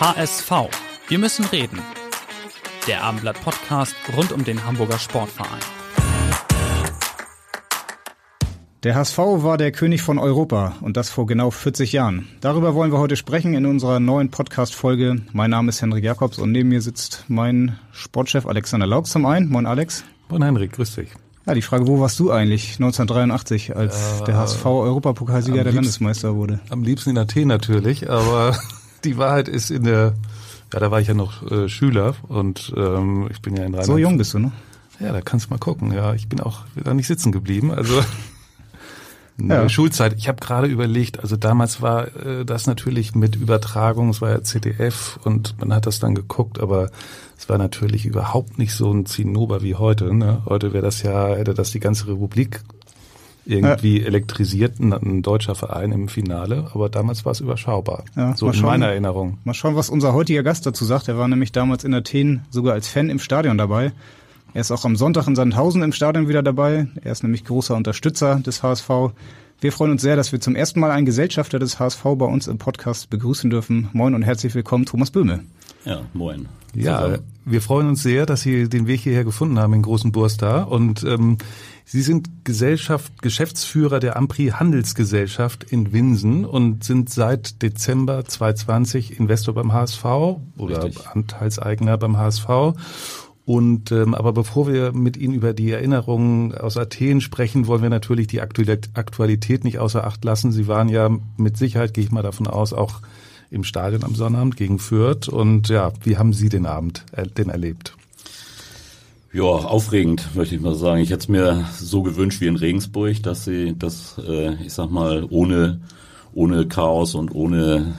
HSV. Wir müssen reden. Der Abendblatt Podcast rund um den Hamburger Sportverein. Der HSV war der König von Europa und das vor genau 40 Jahren. Darüber wollen wir heute sprechen in unserer neuen Podcast-Folge. Mein Name ist Henrik Jakobs und neben mir sitzt mein Sportchef Alexander Laux zum einen. Moin Alex. Moin Henrik, grüß dich. Ja, die Frage, wo warst du eigentlich 1983, als äh, der HSV Europapokalsieger der Landesmeister wurde? Am liebsten in Athen natürlich, aber die Wahrheit ist in der, ja, da war ich ja noch äh, Schüler und ähm, ich bin ja in Rheinland. So jung bist du, ne? Ja, da kannst du mal gucken. Ja, ich bin auch da nicht sitzen geblieben. Also ja. Schulzeit. Ich habe gerade überlegt, also damals war äh, das natürlich mit Übertragung, es war ja ZDF und man hat das dann geguckt, aber es war natürlich überhaupt nicht so ein Zinnober wie heute. Ne? Heute wäre das ja, hätte das die ganze Republik irgendwie ja. elektrisiert, ein, ein, deutscher Verein im Finale, aber damals war es überschaubar. Ja, so in schauen, meiner Erinnerung. Mal schauen, was unser heutiger Gast dazu sagt. Er war nämlich damals in Athen sogar als Fan im Stadion dabei. Er ist auch am Sonntag in Sandhausen im Stadion wieder dabei. Er ist nämlich großer Unterstützer des HSV. Wir freuen uns sehr, dass wir zum ersten Mal einen Gesellschafter des HSV bei uns im Podcast begrüßen dürfen. Moin und herzlich willkommen, Thomas Böhme. Ja, moin. Ja, wir freuen uns sehr, dass Sie den Weg hierher gefunden haben in Großen Burstar. Und ähm, Sie sind Gesellschaft, Geschäftsführer der Ampri Handelsgesellschaft in Winsen und sind seit Dezember 2020 Investor beim HSV oder Richtig. Anteilseigner beim HSV und ähm, aber bevor wir mit Ihnen über die Erinnerungen aus Athen sprechen, wollen wir natürlich die Aktualität nicht außer Acht lassen. Sie waren ja mit Sicherheit, gehe ich mal davon aus, auch im Stadion am Sonnabend gegen Fürth. Und ja, wie haben Sie den Abend äh, denn erlebt? Ja, aufregend, möchte ich mal sagen. Ich hätte es mir so gewünscht wie in Regensburg, dass sie das, äh, ich sag mal, ohne, ohne Chaos und ohne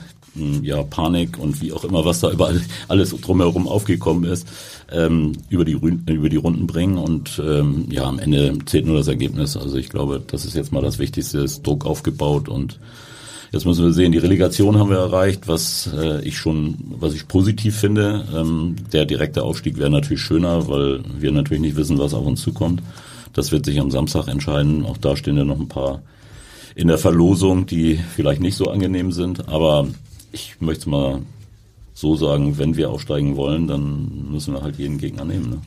ja, Panik und wie auch immer, was da überall alles drumherum aufgekommen ist, ähm, über, die, über die Runden bringen. Und ähm, ja, am Ende zählt nur das Ergebnis. Also ich glaube, das ist jetzt mal das Wichtigste, ist Druck aufgebaut und Jetzt müssen wir sehen, die Relegation haben wir erreicht, was äh, ich schon, was ich positiv finde. Ähm, der direkte Aufstieg wäre natürlich schöner, weil wir natürlich nicht wissen, was auf uns zukommt. Das wird sich am Samstag entscheiden. Auch da stehen ja noch ein paar in der Verlosung, die vielleicht nicht so angenehm sind. Aber ich möchte mal so sagen, wenn wir aufsteigen wollen, dann müssen wir halt jeden Gegner nehmen. Ne?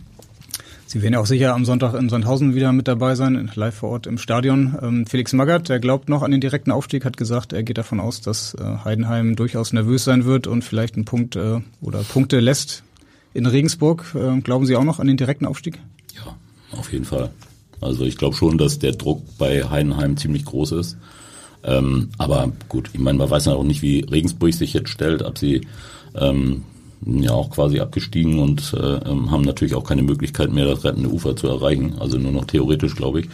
Sie werden ja auch sicher am Sonntag in Sandhausen wieder mit dabei sein, live vor Ort im Stadion. Ähm, Felix Magath, der glaubt noch an den direkten Aufstieg, hat gesagt, er geht davon aus, dass äh, Heidenheim durchaus nervös sein wird und vielleicht einen Punkt äh, oder Punkte lässt in Regensburg. Äh, glauben Sie auch noch an den direkten Aufstieg? Ja, auf jeden Fall. Also ich glaube schon, dass der Druck bei Heidenheim ziemlich groß ist. Ähm, aber gut, ich meine, man weiß ja auch nicht, wie Regensburg sich jetzt stellt, ob sie ähm, ja auch quasi abgestiegen und äh, ähm, haben natürlich auch keine Möglichkeit mehr, das rettende Ufer zu erreichen. Also nur noch theoretisch, glaube ich.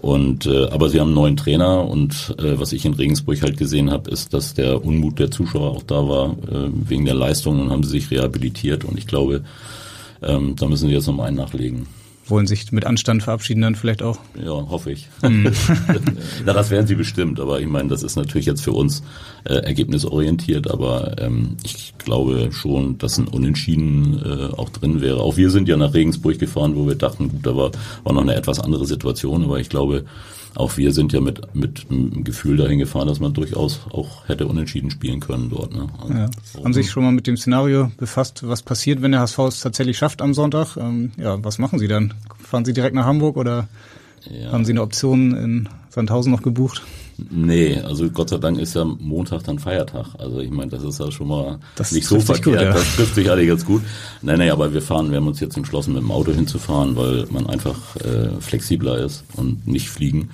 Und äh, aber sie haben einen neuen Trainer und äh, was ich in Regensburg halt gesehen habe, ist, dass der Unmut der Zuschauer auch da war äh, wegen der Leistung und haben sie sich rehabilitiert und ich glaube, ähm, da müssen sie jetzt noch einen nachlegen wollen sich mit Anstand verabschieden dann vielleicht auch. Ja, hoffe ich. Mhm. Na, das werden sie bestimmt, aber ich meine, das ist natürlich jetzt für uns äh, ergebnisorientiert, aber ähm, ich glaube schon, dass ein Unentschieden äh, auch drin wäre. Auch wir sind ja nach Regensburg gefahren, wo wir dachten, gut, da war, war noch eine etwas andere Situation, aber ich glaube, auch wir sind ja mit, mit einem Gefühl dahin gefahren, dass man durchaus auch hätte unentschieden spielen können dort. Ne? Also, ja. Haben Sie sich schon mal mit dem Szenario befasst, was passiert, wenn der HSV es tatsächlich schafft am Sonntag? Ähm, ja, was machen Sie dann? Fahren Sie direkt nach Hamburg oder ja. haben Sie eine Option in Sandhausen noch gebucht? Nee, also Gott sei Dank ist ja Montag dann Feiertag. Also ich meine, das ist ja schon mal das nicht so verkehrt. Gut, ja. Das trifft sich alle ganz gut. Nein, nein, aber wir fahren, wir haben uns jetzt entschlossen, mit dem Auto hinzufahren, weil man einfach äh, flexibler ist und nicht fliegen.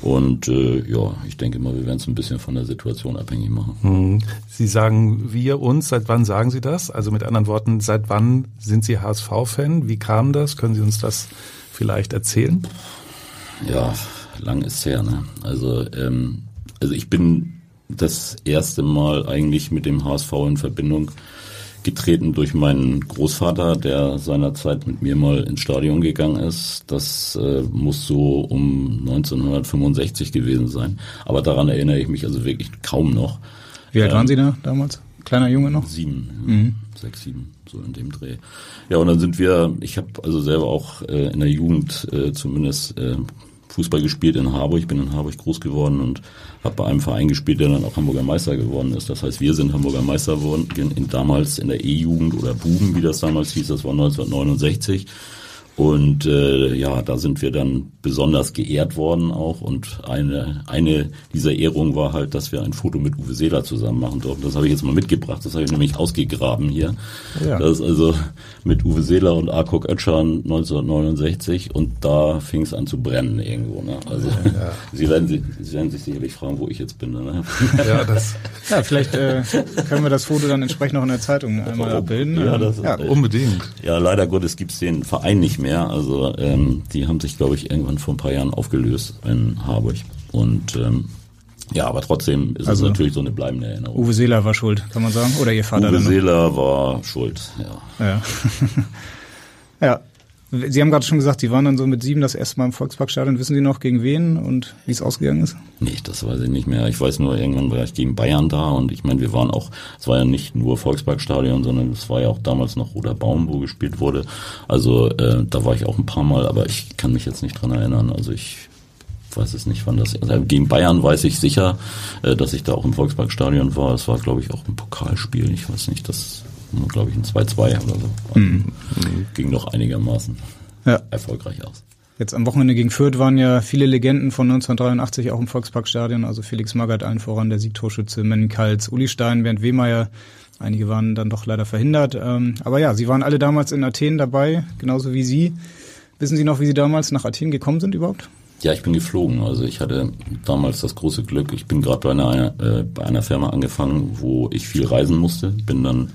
Und äh, ja, ich denke mal, wir werden es ein bisschen von der Situation abhängig machen. Hm. Sie sagen wir uns, seit wann sagen Sie das? Also mit anderen Worten, seit wann sind Sie HSV-Fan? Wie kam das? Können Sie uns das vielleicht erzählen? Ja, lang ist her. Ne? Also, ähm, also ich bin das erste Mal eigentlich mit dem HSV in Verbindung getreten durch meinen Großvater, der seinerzeit mit mir mal ins Stadion gegangen ist. Das äh, muss so um 1965 gewesen sein. Aber daran erinnere ich mich also wirklich kaum noch. Wie alt ähm, waren Sie da damals? Kleiner Junge noch? Sieben, mhm. sechs, sieben, so in dem Dreh. Ja, und dann sind wir, ich habe also selber auch äh, in der Jugend äh, zumindest äh, Fußball gespielt in Harburg, bin in Harburg groß geworden und habe bei einem Verein gespielt, der dann auch Hamburger Meister geworden ist. Das heißt, wir sind Hamburger Meister geworden, in, damals in der E-Jugend oder Buben, wie das damals hieß, das war 1969. Und äh, ja, da sind wir dann besonders geehrt worden auch. Und eine, eine dieser Ehrungen war halt, dass wir ein Foto mit Uwe Seeler zusammen machen durften. Das habe ich jetzt mal mitgebracht. Das habe ich nämlich ausgegraben hier. Ja. Das ist also mit Uwe Seeler und Arkok Ötschan 1969 und da fing es an zu brennen irgendwo. Ne? Also ja. Sie, werden, Sie, Sie werden sich sicherlich fragen, wo ich jetzt bin. Ne? Ja, das ja, vielleicht äh, können wir das Foto dann entsprechend noch in der Zeitung einmal abbilden. Ja, das ja, unbedingt. Ja, leider Gottes gibt's den Verein nicht mehr mehr. Also ähm, die haben sich, glaube ich, irgendwann vor ein paar Jahren aufgelöst in Harburg. Und ähm, ja, aber trotzdem ist also, es natürlich so eine bleibende Erinnerung. Uwe Seeler war schuld, kann man sagen? Oder Ihr Vater? Uwe Seeler war schuld, ja. Ja. ja. Sie haben gerade schon gesagt, Sie waren dann so mit sieben das erste Mal im Volksparkstadion. Wissen Sie noch, gegen wen und wie es ausgegangen ist? Nee, das weiß ich nicht mehr. Ich weiß nur, irgendwann war ich gegen Bayern da und ich meine, wir waren auch, es war ja nicht nur Volksparkstadion, sondern es war ja auch damals noch Roter Baum, wo gespielt wurde. Also äh, da war ich auch ein paar Mal, aber ich kann mich jetzt nicht dran erinnern. Also ich weiß es nicht, wann das. Also gegen Bayern weiß ich sicher, äh, dass ich da auch im Volksparkstadion war. Es war, glaube ich, auch ein Pokalspiel. Ich weiß nicht, das glaube ich, ein 2-2 oder so. Mhm. Ging noch einigermaßen ja. erfolgreich aus. Jetzt am Wochenende gegen Fürth waren ja viele Legenden von 1983 auch im Volksparkstadion, also Felix Magath allen voran, der Siegtorschütze, Manny Kals, Uli Stein, Bernd Wehmeier. Einige waren dann doch leider verhindert. Ähm, aber ja, sie waren alle damals in Athen dabei, genauso wie Sie. Wissen Sie noch, wie Sie damals nach Athen gekommen sind überhaupt? Ja, ich bin geflogen. Also ich hatte damals das große Glück. Ich bin gerade bei einer, äh, bei einer Firma angefangen, wo ich viel reisen musste. Bin dann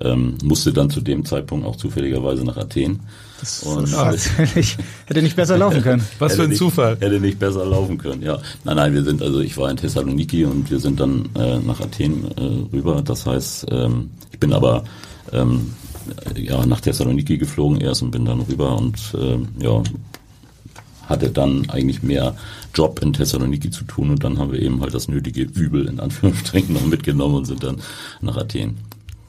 ähm, musste dann zu dem Zeitpunkt auch zufälligerweise nach Athen. Das und, tatsächlich hätte nicht besser laufen können. Was für ein nicht, Zufall. Hätte nicht besser laufen können, ja. Nein, nein, wir sind, also ich war in Thessaloniki und wir sind dann äh, nach Athen äh, rüber. Das heißt, ähm, ich bin aber ähm, ja nach Thessaloniki geflogen erst und bin dann rüber und äh, ja hatte dann eigentlich mehr Job in Thessaloniki zu tun und dann haben wir eben halt das nötige Übel in Anführungsstrichen noch mitgenommen und sind dann nach Athen.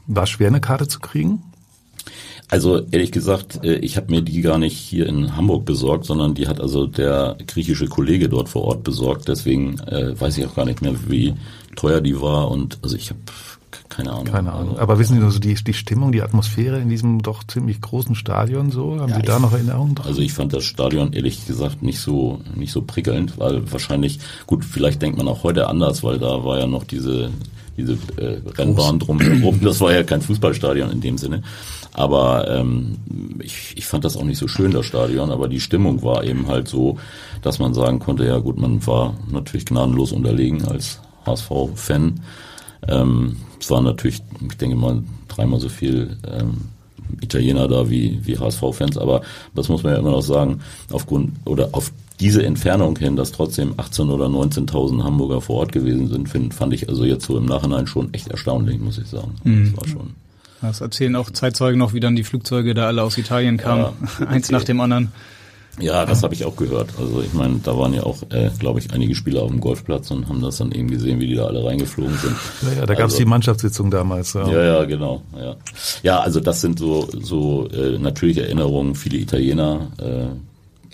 War schwer, eine Karte zu kriegen? Also ehrlich gesagt, äh, ich habe mir die gar nicht hier in Hamburg besorgt, sondern die hat also der griechische Kollege dort vor Ort besorgt. Deswegen äh, weiß ich auch gar nicht mehr, wie teuer die war. Und also ich habe keine Ahnung. Keine Ahnung. Also, Aber wissen Sie nur so die, die Stimmung, die Atmosphäre in diesem doch ziemlich großen Stadion so? Haben ja, Sie da noch Erinnerungen dran? Also ich fand das Stadion ehrlich gesagt nicht so nicht so prickelnd, weil wahrscheinlich gut, vielleicht denkt man auch heute anders, weil da war ja noch diese diese äh, Rennbahn drumherum. Das war ja kein Fußballstadion in dem Sinne. Aber ähm, ich, ich fand das auch nicht so schön, das Stadion, aber die Stimmung war eben halt so, dass man sagen konnte, ja gut, man war natürlich gnadenlos unterlegen als HSV-Fan. Ähm, es waren natürlich, ich denke mal, dreimal so viel ähm, Italiener da wie, wie HSV-Fans, aber das muss man ja immer noch sagen, aufgrund oder auf diese Entfernung hin, dass trotzdem 18 oder 19.000 Hamburger vor Ort gewesen sind, find, fand ich also jetzt so im Nachhinein schon echt erstaunlich, muss ich sagen. Mhm. Das war schon. Das erzählen auch Zeitzeugen noch, wie dann die Flugzeuge da alle aus Italien kamen, ja, eins nach dem anderen. Ja, das habe ich auch gehört. Also ich meine, da waren ja auch, äh, glaube ich, einige Spieler auf dem Golfplatz und haben das dann eben gesehen, wie die da alle reingeflogen sind. Ja, ja da gab es also, die Mannschaftssitzung damals. Ja. ja, ja, genau. Ja, ja also das sind so so äh, natürliche Erinnerungen. Viele Italiener, äh,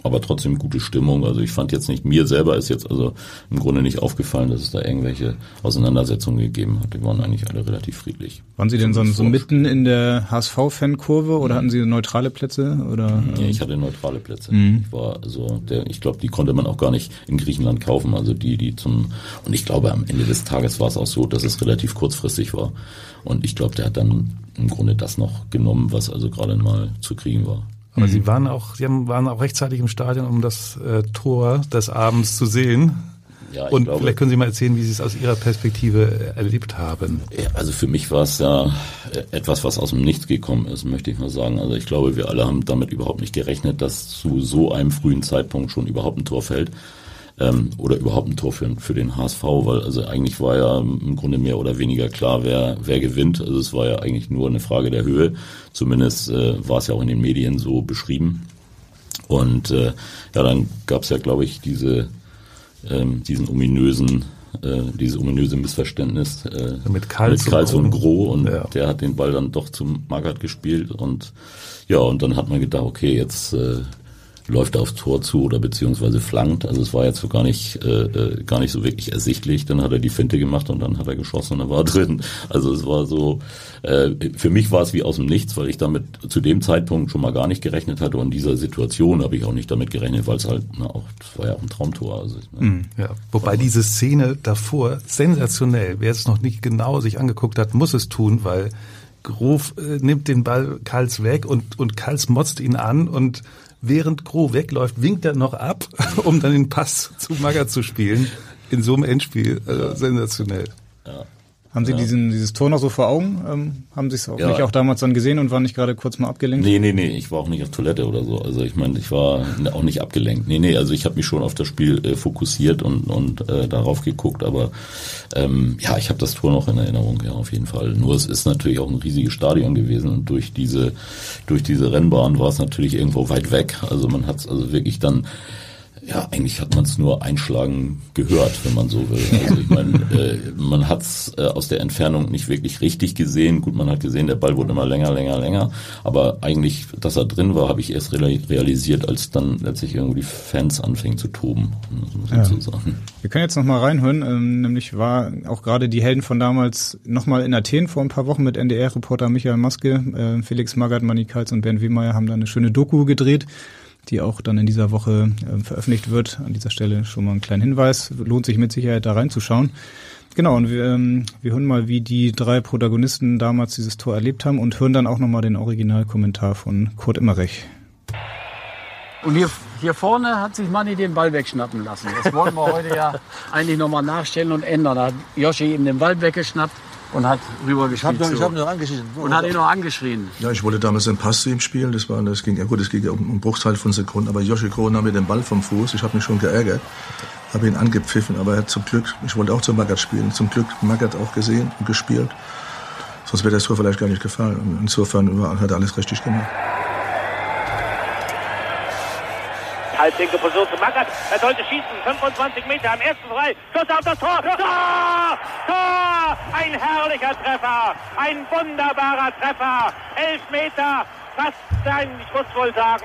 aber trotzdem gute Stimmung. Also ich fand jetzt nicht, mir selber ist jetzt also im Grunde nicht aufgefallen, dass es da irgendwelche Auseinandersetzungen gegeben hat. Die waren eigentlich alle relativ friedlich. Waren Sie denn so, so mitten in der HSV-Fankurve oder hatten Sie neutrale Plätze? Oder? Nee, ich hatte neutrale Plätze. Mhm. Ich war also der, ich glaube, die konnte man auch gar nicht in Griechenland kaufen. Also die, die zum und ich glaube am Ende des Tages war es auch so, dass es relativ kurzfristig war. Und ich glaube, der hat dann im Grunde das noch genommen, was also gerade mal zu kriegen war. Aber mhm. Sie waren auch, Sie haben, waren auch rechtzeitig im Stadion, um das äh, Tor des Abends zu sehen. Ja, und glaube, vielleicht können Sie mal erzählen, wie Sie es aus Ihrer Perspektive äh, erlebt haben. Ja, also für mich war es ja äh, etwas, was aus dem Nichts gekommen ist, möchte ich mal sagen. Also ich glaube, wir alle haben damit überhaupt nicht gerechnet, dass zu so einem frühen Zeitpunkt schon überhaupt ein Tor fällt. Ähm, oder überhaupt ein Tor für, für den HSV, weil also eigentlich war ja im Grunde mehr oder weniger klar, wer, wer gewinnt. Also es war ja eigentlich nur eine Frage der Höhe. Zumindest äh, war es ja auch in den Medien so beschrieben. Und äh, ja, dann gab es ja, glaube ich, diese, ähm, diesen ominösen äh, dieses ominöse Missverständnis äh, mit Karls, mit Karls und, und Gro und ja. der hat den Ball dann doch zum Magath gespielt und ja und dann hat man gedacht okay jetzt äh, läuft er aufs Tor zu oder beziehungsweise flankt. Also es war jetzt so gar nicht, äh, äh, gar nicht so wirklich ersichtlich. Dann hat er die Finte gemacht und dann hat er geschossen und er war drin. Also es war so, äh, für mich war es wie aus dem Nichts, weil ich damit zu dem Zeitpunkt schon mal gar nicht gerechnet hatte und in dieser Situation habe ich auch nicht damit gerechnet, weil es halt, na, auch, das war ja auch ein Traumtor. Also, ne, ja, wobei diese Szene davor sensationell, wer es noch nicht genau sich angeguckt hat, muss es tun, weil Grof äh, nimmt den Ball Karls weg und, und Karls motzt ihn an und während Gro wegläuft, winkt er noch ab, um dann den Pass zu Maga zu spielen. In so einem Endspiel. Also sensationell. Ja. Haben Sie ja. diesen, dieses Tor noch so vor Augen? Ähm, haben Sie es auch ja. nicht auch damals dann gesehen und waren nicht gerade kurz mal abgelenkt? Nee, nee, nee, ich war auch nicht auf Toilette oder so. Also ich meine, ich war auch nicht abgelenkt. Nee, nee, also ich habe mich schon auf das Spiel äh, fokussiert und, und äh, darauf geguckt, aber ähm, ja, ich habe das Tor noch in Erinnerung, ja, auf jeden Fall. Nur es ist natürlich auch ein riesiges Stadion gewesen und durch diese, durch diese Rennbahn war es natürlich irgendwo weit weg. Also man hat es also wirklich dann ja, eigentlich hat man es nur einschlagen gehört, wenn man so will. Also ich meine, äh, man hat es äh, aus der Entfernung nicht wirklich richtig gesehen. Gut, man hat gesehen, der Ball wurde immer länger, länger, länger. Aber eigentlich, dass er drin war, habe ich erst realisiert, als dann letztlich irgendwie die Fans anfingen zu toben. Ja. So Wir können jetzt noch mal reinhören. Ähm, nämlich war auch gerade die Helden von damals noch mal in Athen vor ein paar Wochen mit NDR-Reporter Michael Maske, äh, Felix Magath, Manny Kals und Bernd Wiemeyer haben da eine schöne Doku gedreht die auch dann in dieser Woche äh, veröffentlicht wird. An dieser Stelle schon mal ein kleiner Hinweis. Lohnt sich mit Sicherheit da reinzuschauen. Genau, und wir, ähm, wir hören mal, wie die drei Protagonisten damals dieses Tor erlebt haben und hören dann auch nochmal den Originalkommentar von Kurt Immerich. Und hier, hier vorne hat sich Manni den Ball wegschnappen lassen. Das wollen wir heute ja eigentlich nochmal nachstellen und ändern. Da hat Joshi ihm den Ball weggeschnappt und hat rübergespielt. Ich habe hab noch angeschrien. Und hat ihn noch angeschrien. Ja, ich wollte damals einen Pass zu ihm spielen. Das war, das ging, ja gut, es ging ja um einen Bruchteil von Sekunden. Aber Joshi Kroh nahm mir den Ball vom Fuß. Ich habe mich schon geärgert. Habe ihn angepfiffen. Aber er hat zum Glück, ich wollte auch zu Magath spielen. Zum Glück Magath auch gesehen und gespielt. Sonst wäre das Tor vielleicht gar nicht gefallen. Insofern hat er alles richtig gemacht. Halblinke Position zu Magath. Er sollte schießen. 25 Meter am ersten frei. Schuss auf das Tor. Tor! Tor! Ein herrlicher Treffer. Ein wunderbarer Treffer. Elf Meter. Fast ein, ich muss wohl sagen,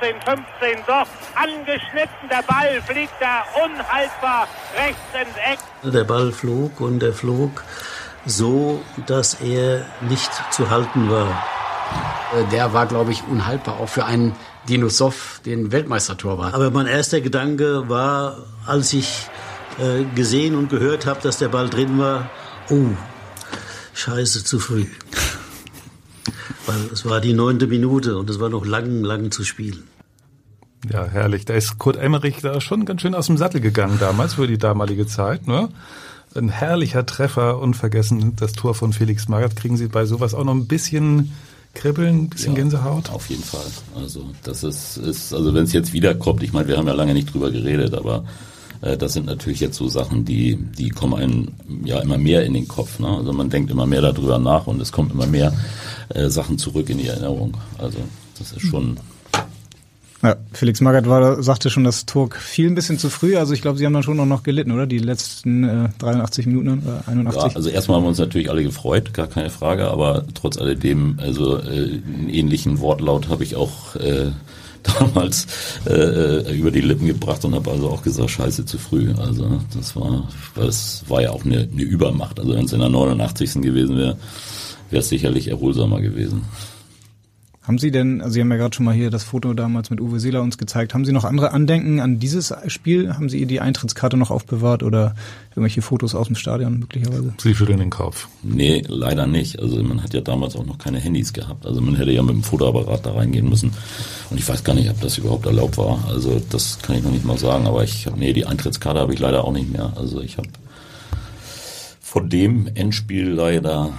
14, 15, doch angeschnitten. Der Ball fliegt da unhaltbar rechts ins Eck. Der Ball flog und er flog so, dass er nicht zu halten war. Der war, glaube ich, unhaltbar, auch für einen Dinosov den Weltmeistertor war. Aber mein erster Gedanke war, als ich äh, gesehen und gehört habe, dass der Ball drin war, oh, scheiße, zu früh. Weil es war die neunte Minute und es war noch lang, lang zu spielen. Ja, herrlich. Da ist Kurt Emmerich da schon ganz schön aus dem Sattel gegangen damals für die damalige Zeit. Ne? Ein herrlicher Treffer, unvergessen das Tor von Felix Magath. Kriegen Sie bei sowas auch noch ein bisschen Kribbeln, ein bisschen ja, Gänsehaut? Auf jeden Fall. Also das ist, ist also wenn es jetzt wiederkommt, ich meine, wir haben ja lange nicht drüber geredet, aber äh, das sind natürlich jetzt so Sachen, die, die kommen einem ja immer mehr in den Kopf. Ne? Also man denkt immer mehr darüber nach und es kommt immer mehr äh, Sachen zurück in die Erinnerung. Also das ist schon ja, Felix Magath war, sagte schon, das Tor fiel ein bisschen zu früh. Also ich glaube, Sie haben dann schon noch, noch gelitten, oder? Die letzten äh, 83 Minuten oder 81. Ja, also erstmal haben wir uns natürlich alle gefreut, gar keine Frage. Aber trotz alledem, also äh, einen ähnlichen Wortlaut habe ich auch äh, damals äh, über die Lippen gebracht und habe also auch gesagt, scheiße zu früh. Also das war, das war ja auch eine, eine Übermacht. Also wenn es in der 89. gewesen wäre, wäre es sicherlich erholsamer gewesen. Haben Sie denn, also Sie haben ja gerade schon mal hier das Foto damals mit Uwe Seeler uns gezeigt, haben Sie noch andere Andenken an dieses Spiel? Haben Sie die Eintrittskarte noch aufbewahrt oder irgendwelche Fotos aus dem Stadion möglicherweise? Sie schütteln den Kopf. Nee, leider nicht. Also man hat ja damals auch noch keine Handys gehabt. Also man hätte ja mit dem Fotoapparat da reingehen müssen. Und ich weiß gar nicht, ob das überhaupt erlaubt war. Also das kann ich noch nicht mal sagen. Aber ich habe, nee, die Eintrittskarte habe ich leider auch nicht mehr. Also ich habe von dem Endspiel leider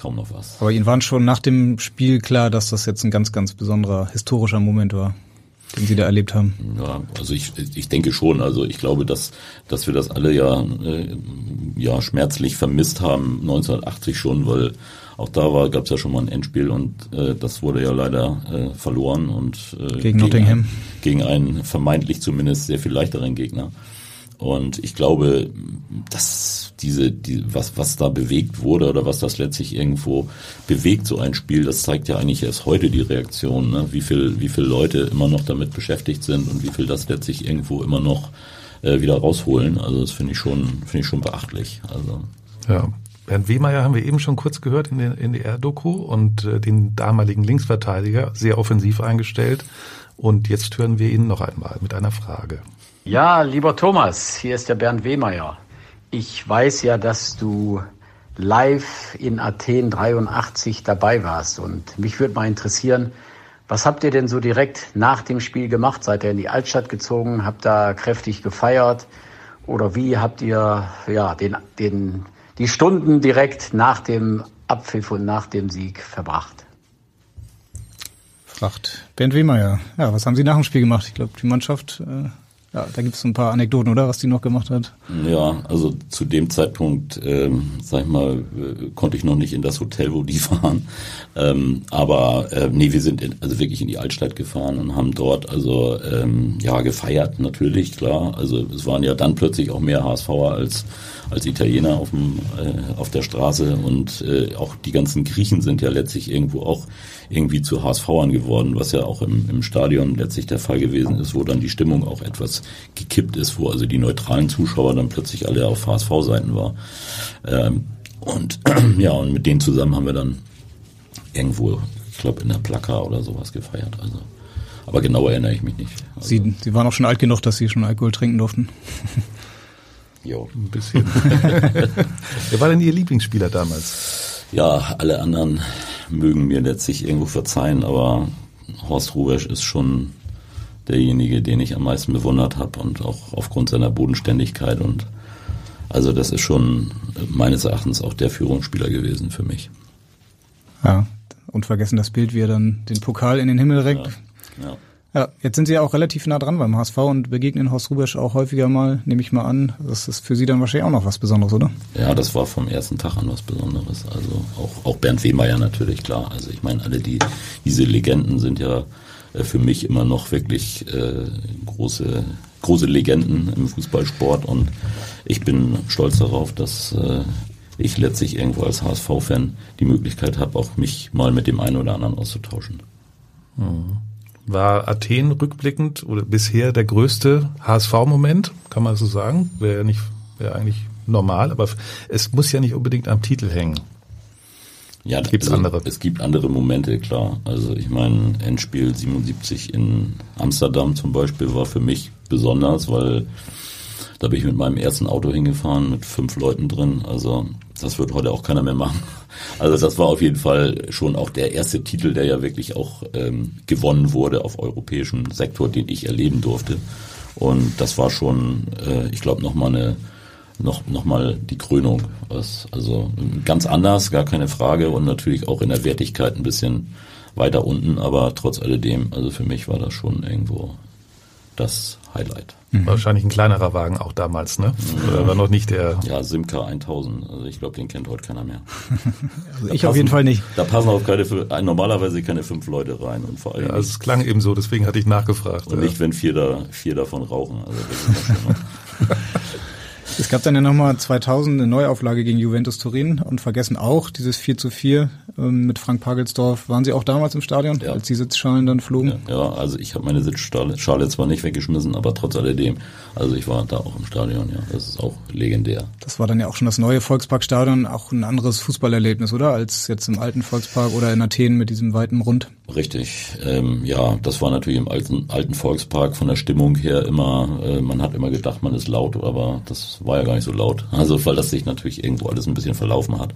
kaum noch was. Aber Ihnen war schon nach dem Spiel klar, dass das jetzt ein ganz, ganz besonderer historischer Moment war. den Sie da erlebt haben? Ja, also ich, ich denke schon. Also ich glaube, dass, dass wir das alle ja, äh, ja schmerzlich vermisst haben, 1980 schon, weil auch da war, gab es ja schon mal ein Endspiel und äh, das wurde ja leider äh, verloren und äh, gegen Nottingham. Gegen einen vermeintlich zumindest sehr viel leichteren Gegner. Und ich glaube, dass diese, die, was, was da bewegt wurde oder was das letztlich irgendwo bewegt, so ein Spiel, das zeigt ja eigentlich erst heute die Reaktion, ne? wie viel, wie viele Leute immer noch damit beschäftigt sind und wie viel das letztlich irgendwo immer noch äh, wieder rausholen. Also das finde ich schon, finde ich schon beachtlich. Also. Ja. Bernd Wehmeier haben wir eben schon kurz gehört in der NDR-Doku und äh, den damaligen Linksverteidiger sehr offensiv eingestellt. Und jetzt hören wir ihn noch einmal mit einer Frage. Ja, lieber Thomas, hier ist der Bernd Wehmeier. Ich weiß ja, dass du live in Athen 83 dabei warst und mich würde mal interessieren, was habt ihr denn so direkt nach dem Spiel gemacht? Seid ihr in die Altstadt gezogen, habt da kräftig gefeiert oder wie habt ihr ja den, den, die Stunden direkt nach dem Abpfiff und nach dem Sieg verbracht? Fragt Bernd Wehmeier. Ja, was haben Sie nach dem Spiel gemacht? Ich glaube, die Mannschaft äh, ja, da gibt es ein paar Anekdoten, oder, was die noch gemacht hat? Ja, also zu dem Zeitpunkt, ähm, sag ich mal, äh, konnte ich noch nicht in das Hotel, wo die waren. Ähm, aber äh, nee, wir sind in, also wirklich in die Altstadt gefahren und haben dort also ähm, ja gefeiert, natürlich, klar. Also es waren ja dann plötzlich auch mehr HSVer als als Italiener auf, dem, äh, auf der Straße und äh, auch die ganzen Griechen sind ja letztlich irgendwo auch irgendwie zu HSVern geworden, was ja auch im, im Stadion letztlich der Fall gewesen ist, wo dann die Stimmung auch etwas gekippt ist, wo also die neutralen Zuschauer dann plötzlich alle auf HSV-Seiten war. Ähm, und ja, und mit denen zusammen haben wir dann irgendwo, ich glaube in der Plaka oder sowas gefeiert. Also, aber genau erinnere ich mich nicht. Also, Sie, Sie waren auch schon alt genug, dass Sie schon Alkohol trinken durften. Jo. Ein bisschen. Wer war denn Ihr Lieblingsspieler damals? Ja, alle anderen mögen mir letztlich irgendwo verzeihen, aber Horst Rubesch ist schon derjenige, den ich am meisten bewundert habe und auch aufgrund seiner Bodenständigkeit und also das ist schon meines Erachtens auch der Führungsspieler gewesen für mich. Ja, und vergessen das Bild, wie er dann den Pokal in den Himmel reckt. Ja, ja. Ja, jetzt sind Sie ja auch relativ nah dran beim HSV und begegnen Horst Rubesch auch häufiger mal, nehme ich mal an. Das ist für Sie dann wahrscheinlich auch noch was Besonderes, oder? Ja, das war vom ersten Tag an was Besonderes. Also auch, auch Bernd Wehmeier natürlich, klar. Also ich meine, alle die, diese Legenden sind ja äh, für mich immer noch wirklich äh, große, große Legenden im Fußballsport und ich bin stolz darauf, dass äh, ich letztlich irgendwo als HSV-Fan die Möglichkeit habe, auch mich mal mit dem einen oder anderen auszutauschen. Mhm. War Athen rückblickend oder bisher der größte HSV-Moment, kann man so sagen? Wäre ja nicht, wäre eigentlich normal, aber es muss ja nicht unbedingt am Titel hängen. Ja, gibt's also, andere. Es gibt andere Momente, klar. Also ich meine, Endspiel 77 in Amsterdam zum Beispiel war für mich besonders, weil da bin ich mit meinem ersten Auto hingefahren mit fünf Leuten drin. Also das wird heute auch keiner mehr machen. Also das war auf jeden Fall schon auch der erste Titel, der ja wirklich auch ähm, gewonnen wurde auf europäischem Sektor, den ich erleben durfte. Und das war schon, äh, ich glaube, nochmal eine noch, noch mal die Krönung. Also ganz anders, gar keine Frage und natürlich auch in der Wertigkeit ein bisschen weiter unten, aber trotz alledem, also für mich war das schon irgendwo das Highlight. Mhm. Wahrscheinlich ein kleinerer Wagen auch damals, ne? Oder war noch nicht der. Ja, Simca 1000. Also ich glaube, den kennt heute keiner mehr. also ich passen, auf jeden Fall nicht. Da passen auch keine, normalerweise keine fünf Leute rein und vor allem. Ja, also es klang eben so, deswegen hatte ich nachgefragt. Und ja. nicht, wenn vier da, vier davon rauchen. Also das ist schon Es gab dann ja nochmal 2000 eine Neuauflage gegen Juventus Turin und vergessen auch dieses 4 zu 4 ähm, mit Frank Pagelsdorf. Waren Sie auch damals im Stadion, ja. als die Sitzschalen dann flogen? Ja, ja also ich habe meine Sitzschale zwar nicht weggeschmissen, aber trotz alledem, also ich war da auch im Stadion, ja. Das ist auch legendär. Das war dann ja auch schon das neue Volksparkstadion, auch ein anderes Fußballerlebnis, oder? Als jetzt im alten Volkspark oder in Athen mit diesem weiten Rund. Richtig, ähm, ja, das war natürlich im alten, alten Volkspark von der Stimmung her immer, äh, man hat immer gedacht, man ist laut, aber das war ja gar nicht so laut. Also weil das sich natürlich irgendwo alles ein bisschen verlaufen hat.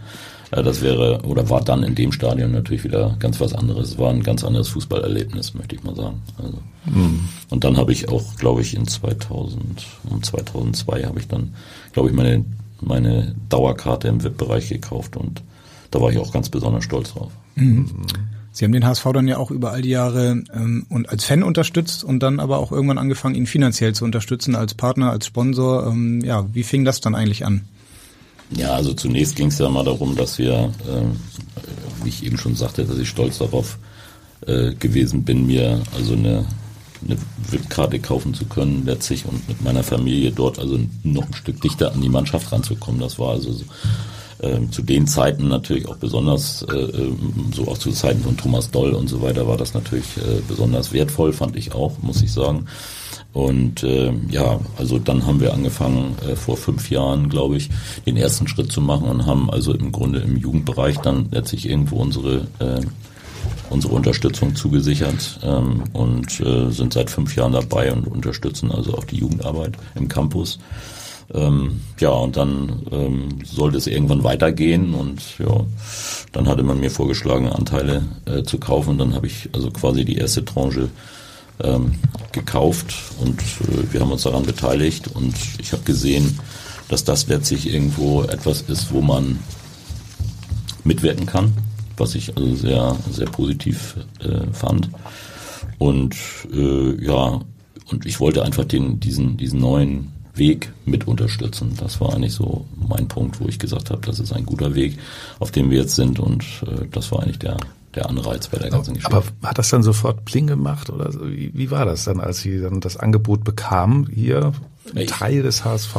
Das wäre oder war dann in dem Stadion natürlich wieder ganz was anderes. Es war ein ganz anderes Fußballerlebnis, möchte ich mal sagen. Also, mhm. Und dann habe ich auch, glaube ich, in 2000, um 2002 habe ich dann, glaube ich, meine meine Dauerkarte im VIP-Bereich gekauft und da war ich auch ganz besonders stolz drauf. Mhm. Sie haben den HSV dann ja auch über all die Jahre ähm, und als Fan unterstützt und dann aber auch irgendwann angefangen, ihn finanziell zu unterstützen als Partner, als Sponsor. Ähm, ja, wie fing das dann eigentlich an? Ja, also zunächst ging es ja mal darum, dass wir, äh, wie ich eben schon sagte, dass ich stolz darauf äh, gewesen bin, mir also eine, eine VIP-Karte kaufen zu können letztlich und mit meiner Familie dort also noch ein Stück dichter an die Mannschaft ranzukommen. Das war also so, äh, zu den Zeiten natürlich auch besonders, äh, ähm, so auch zu Zeiten von Thomas Doll und so weiter, war das natürlich äh, besonders wertvoll, fand ich auch, muss ich sagen. Und äh, ja, also dann haben wir angefangen, äh, vor fünf Jahren, glaube ich, den ersten Schritt zu machen und haben also im Grunde im Jugendbereich dann letztlich irgendwo unsere äh, unsere Unterstützung zugesichert ähm, und äh, sind seit fünf Jahren dabei und unterstützen also auch die Jugendarbeit im Campus. Ähm, ja, und dann ähm, sollte es irgendwann weitergehen und ja, dann hatte man mir vorgeschlagen, Anteile äh, zu kaufen. Dann habe ich also quasi die erste Tranche ähm, gekauft und äh, wir haben uns daran beteiligt und ich habe gesehen, dass das letztlich irgendwo etwas ist, wo man mitwirken kann, was ich also sehr, sehr positiv äh, fand. Und äh, ja, und ich wollte einfach den, diesen, diesen neuen Weg mit unterstützen. Das war eigentlich so mein Punkt, wo ich gesagt habe, das ist ein guter Weg, auf dem wir jetzt sind und äh, das war eigentlich der der Anreiz bei der ganzen Geschichte. Aber hat das dann sofort Pling gemacht oder? Wie, wie war das dann, als Sie dann das Angebot bekamen, hier ein Teil des HSV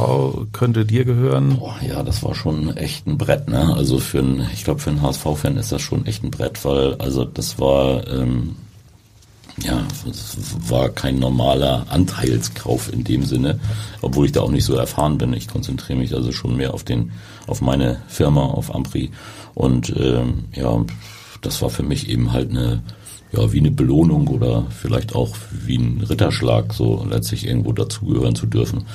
könnte dir gehören? Boah, ja, das war schon echt ein Brett, ne? Also für ein, ich glaube für einen HSV-Fan ist das schon echt ein Brett, weil also das war ähm, ja, es war kein normaler Anteilskauf in dem Sinne, obwohl ich da auch nicht so erfahren bin. Ich konzentriere mich also schon mehr auf den, auf meine Firma, auf Ampri. Und ähm, ja, das war für mich eben halt eine, ja, wie eine Belohnung oder vielleicht auch wie ein Ritterschlag, so letztlich irgendwo dazugehören zu dürfen.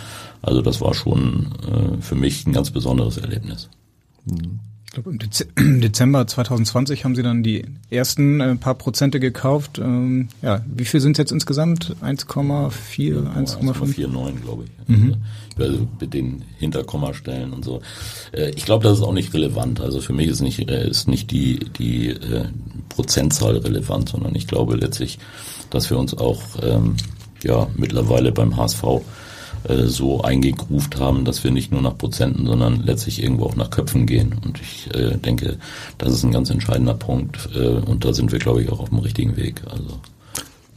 Also das war schon äh, für mich ein ganz besonderes Erlebnis. Mhm. Ich glaube, im Dezember 2020 haben Sie dann die ersten äh, paar Prozente gekauft. Ähm, ja, wie viel sind es jetzt insgesamt? 1,4, 1,49, glaube ich. Mhm. Also mit den Hinterkommastellen und so. Äh, ich glaube, das ist auch nicht relevant. Also für mich ist nicht, äh, ist nicht die, die äh, Prozentzahl relevant, sondern ich glaube letztlich, dass wir uns auch ähm, ja mittlerweile beim HSV äh, so eingegruft haben, dass wir nicht nur nach Prozenten, sondern letztlich irgendwo auch nach Köpfen gehen. Und ich äh, denke, das ist ein ganz entscheidender Punkt. Äh, und da sind wir, glaube ich, auch auf dem richtigen Weg. Also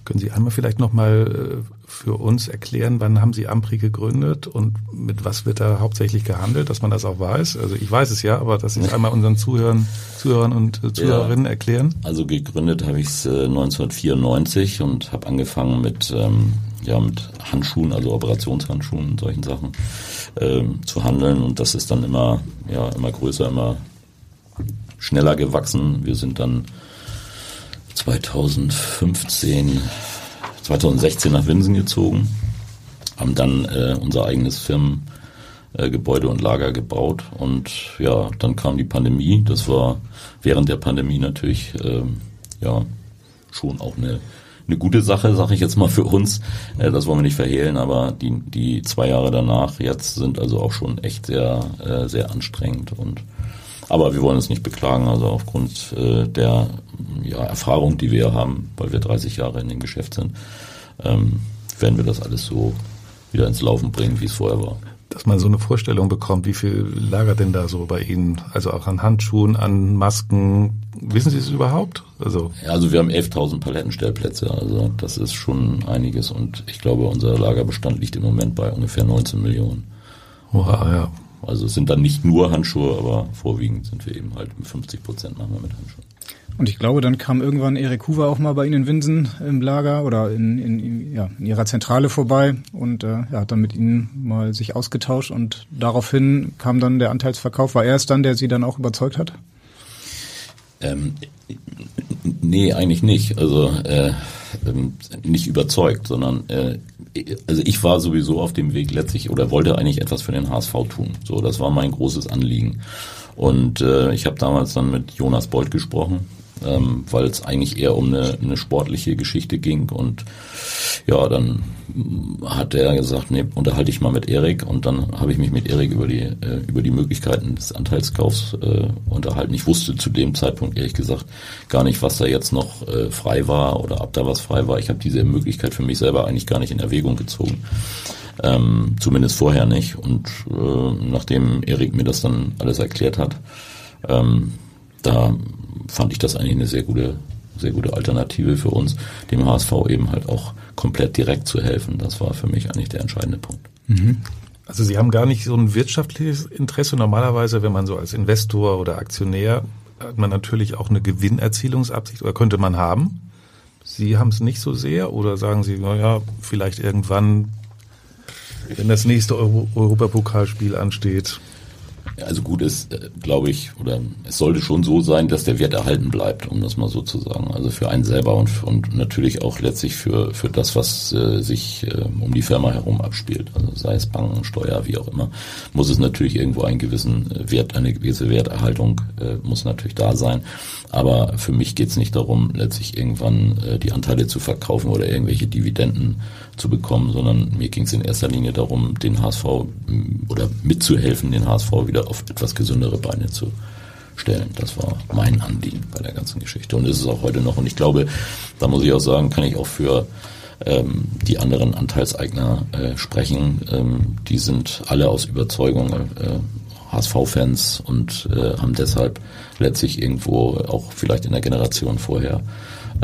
können Sie einmal vielleicht nochmal äh, für uns erklären, wann haben Sie Ampri gegründet und mit was wird da hauptsächlich gehandelt, dass man das auch weiß? Also ich weiß es ja, aber dass Sie es einmal unseren Zuhörern, Zuhörern und äh, Zuhörerinnen ja, erklären. Also gegründet habe ich es äh, 1994 und habe angefangen mit ähm, ja mit Handschuhen, also Operationshandschuhen und solchen Sachen ähm, zu handeln und das ist dann immer ja immer größer, immer schneller gewachsen. Wir sind dann 2015, 2016 nach Winsen gezogen, haben dann äh, unser eigenes Firmengebäude äh, und Lager gebaut und ja, dann kam die Pandemie. Das war während der Pandemie natürlich äh, ja schon auch eine eine gute Sache, sage ich jetzt mal für uns. Äh, das wollen wir nicht verhehlen, aber die, die zwei Jahre danach jetzt sind also auch schon echt sehr, äh, sehr anstrengend und aber wir wollen uns nicht beklagen, also aufgrund äh, der ja, Erfahrung, die wir haben, weil wir 30 Jahre in dem Geschäft sind, ähm, werden wir das alles so wieder ins Laufen bringen, wie es vorher war dass man so eine Vorstellung bekommt, wie viel lagert denn da so bei Ihnen? Also auch an Handschuhen, an Masken. Wissen Sie es überhaupt? Also, ja, also wir haben 11.000 Palettenstellplätze. Also das ist schon einiges. Und ich glaube, unser Lagerbestand liegt im Moment bei ungefähr 19 Millionen. Oha, ja. Also es sind dann nicht nur Handschuhe, aber vorwiegend sind wir eben halt 50 Prozent machen wir mit Handschuhen. Und ich glaube, dann kam irgendwann Erik Huber auch mal bei Ihnen in Winsen im Lager oder in, in, ja, in Ihrer Zentrale vorbei und äh, ja, hat dann mit Ihnen mal sich ausgetauscht und daraufhin kam dann der Anteilsverkauf. War er es dann, der Sie dann auch überzeugt hat? Ähm, nee, eigentlich nicht. Also äh, ähm, nicht überzeugt, sondern äh, also ich war sowieso auf dem Weg letztlich oder wollte eigentlich etwas für den HSV tun. So, das war mein großes Anliegen. Und äh, ich habe damals dann mit Jonas Bolt gesprochen, ähm, weil es eigentlich eher um eine, eine sportliche Geschichte ging und ja, dann hat er gesagt, nee, unterhalte ich mal mit Erik und dann habe ich mich mit Erik über die äh, über die Möglichkeiten des Anteilskaufs äh, unterhalten. Ich wusste zu dem Zeitpunkt ehrlich gesagt gar nicht, was da jetzt noch äh, frei war oder ob da was frei war. Ich habe diese Möglichkeit für mich selber eigentlich gar nicht in Erwägung gezogen. Ähm, zumindest vorher nicht. Und äh, nachdem Erik mir das dann alles erklärt hat, ähm, da fand ich das eigentlich eine sehr gute, sehr gute Alternative für uns, dem HSV eben halt auch komplett direkt zu helfen. Das war für mich eigentlich der entscheidende Punkt. Mhm. Also Sie haben gar nicht so ein wirtschaftliches Interesse. Normalerweise, wenn man so als Investor oder Aktionär, hat man natürlich auch eine Gewinnerzielungsabsicht oder könnte man haben. Sie haben es nicht so sehr oder sagen Sie, naja, vielleicht irgendwann, wenn das nächste Euro Europapokalspiel ansteht, also gut ist, äh, glaube ich, oder es sollte schon so sein, dass der Wert erhalten bleibt, um das mal so zu sagen. Also für einen selber und, und natürlich auch letztlich für, für das, was äh, sich äh, um die Firma herum abspielt. Also sei es Banken, Steuer, wie auch immer, muss es natürlich irgendwo einen gewissen äh, Wert, eine gewisse Werterhaltung äh, muss natürlich da sein. Aber für mich geht es nicht darum, letztlich irgendwann äh, die Anteile zu verkaufen oder irgendwelche Dividenden zu bekommen, sondern mir ging es in erster Linie darum, den HSV oder mitzuhelfen, den HSV wieder auf etwas gesündere Beine zu stellen. Das war mein Anliegen bei der ganzen Geschichte und ist es auch heute noch. Und ich glaube, da muss ich auch sagen, kann ich auch für ähm, die anderen Anteilseigner äh, sprechen. Ähm, die sind alle aus Überzeugung äh, HSV-Fans und äh, haben deshalb letztlich irgendwo auch vielleicht in der Generation vorher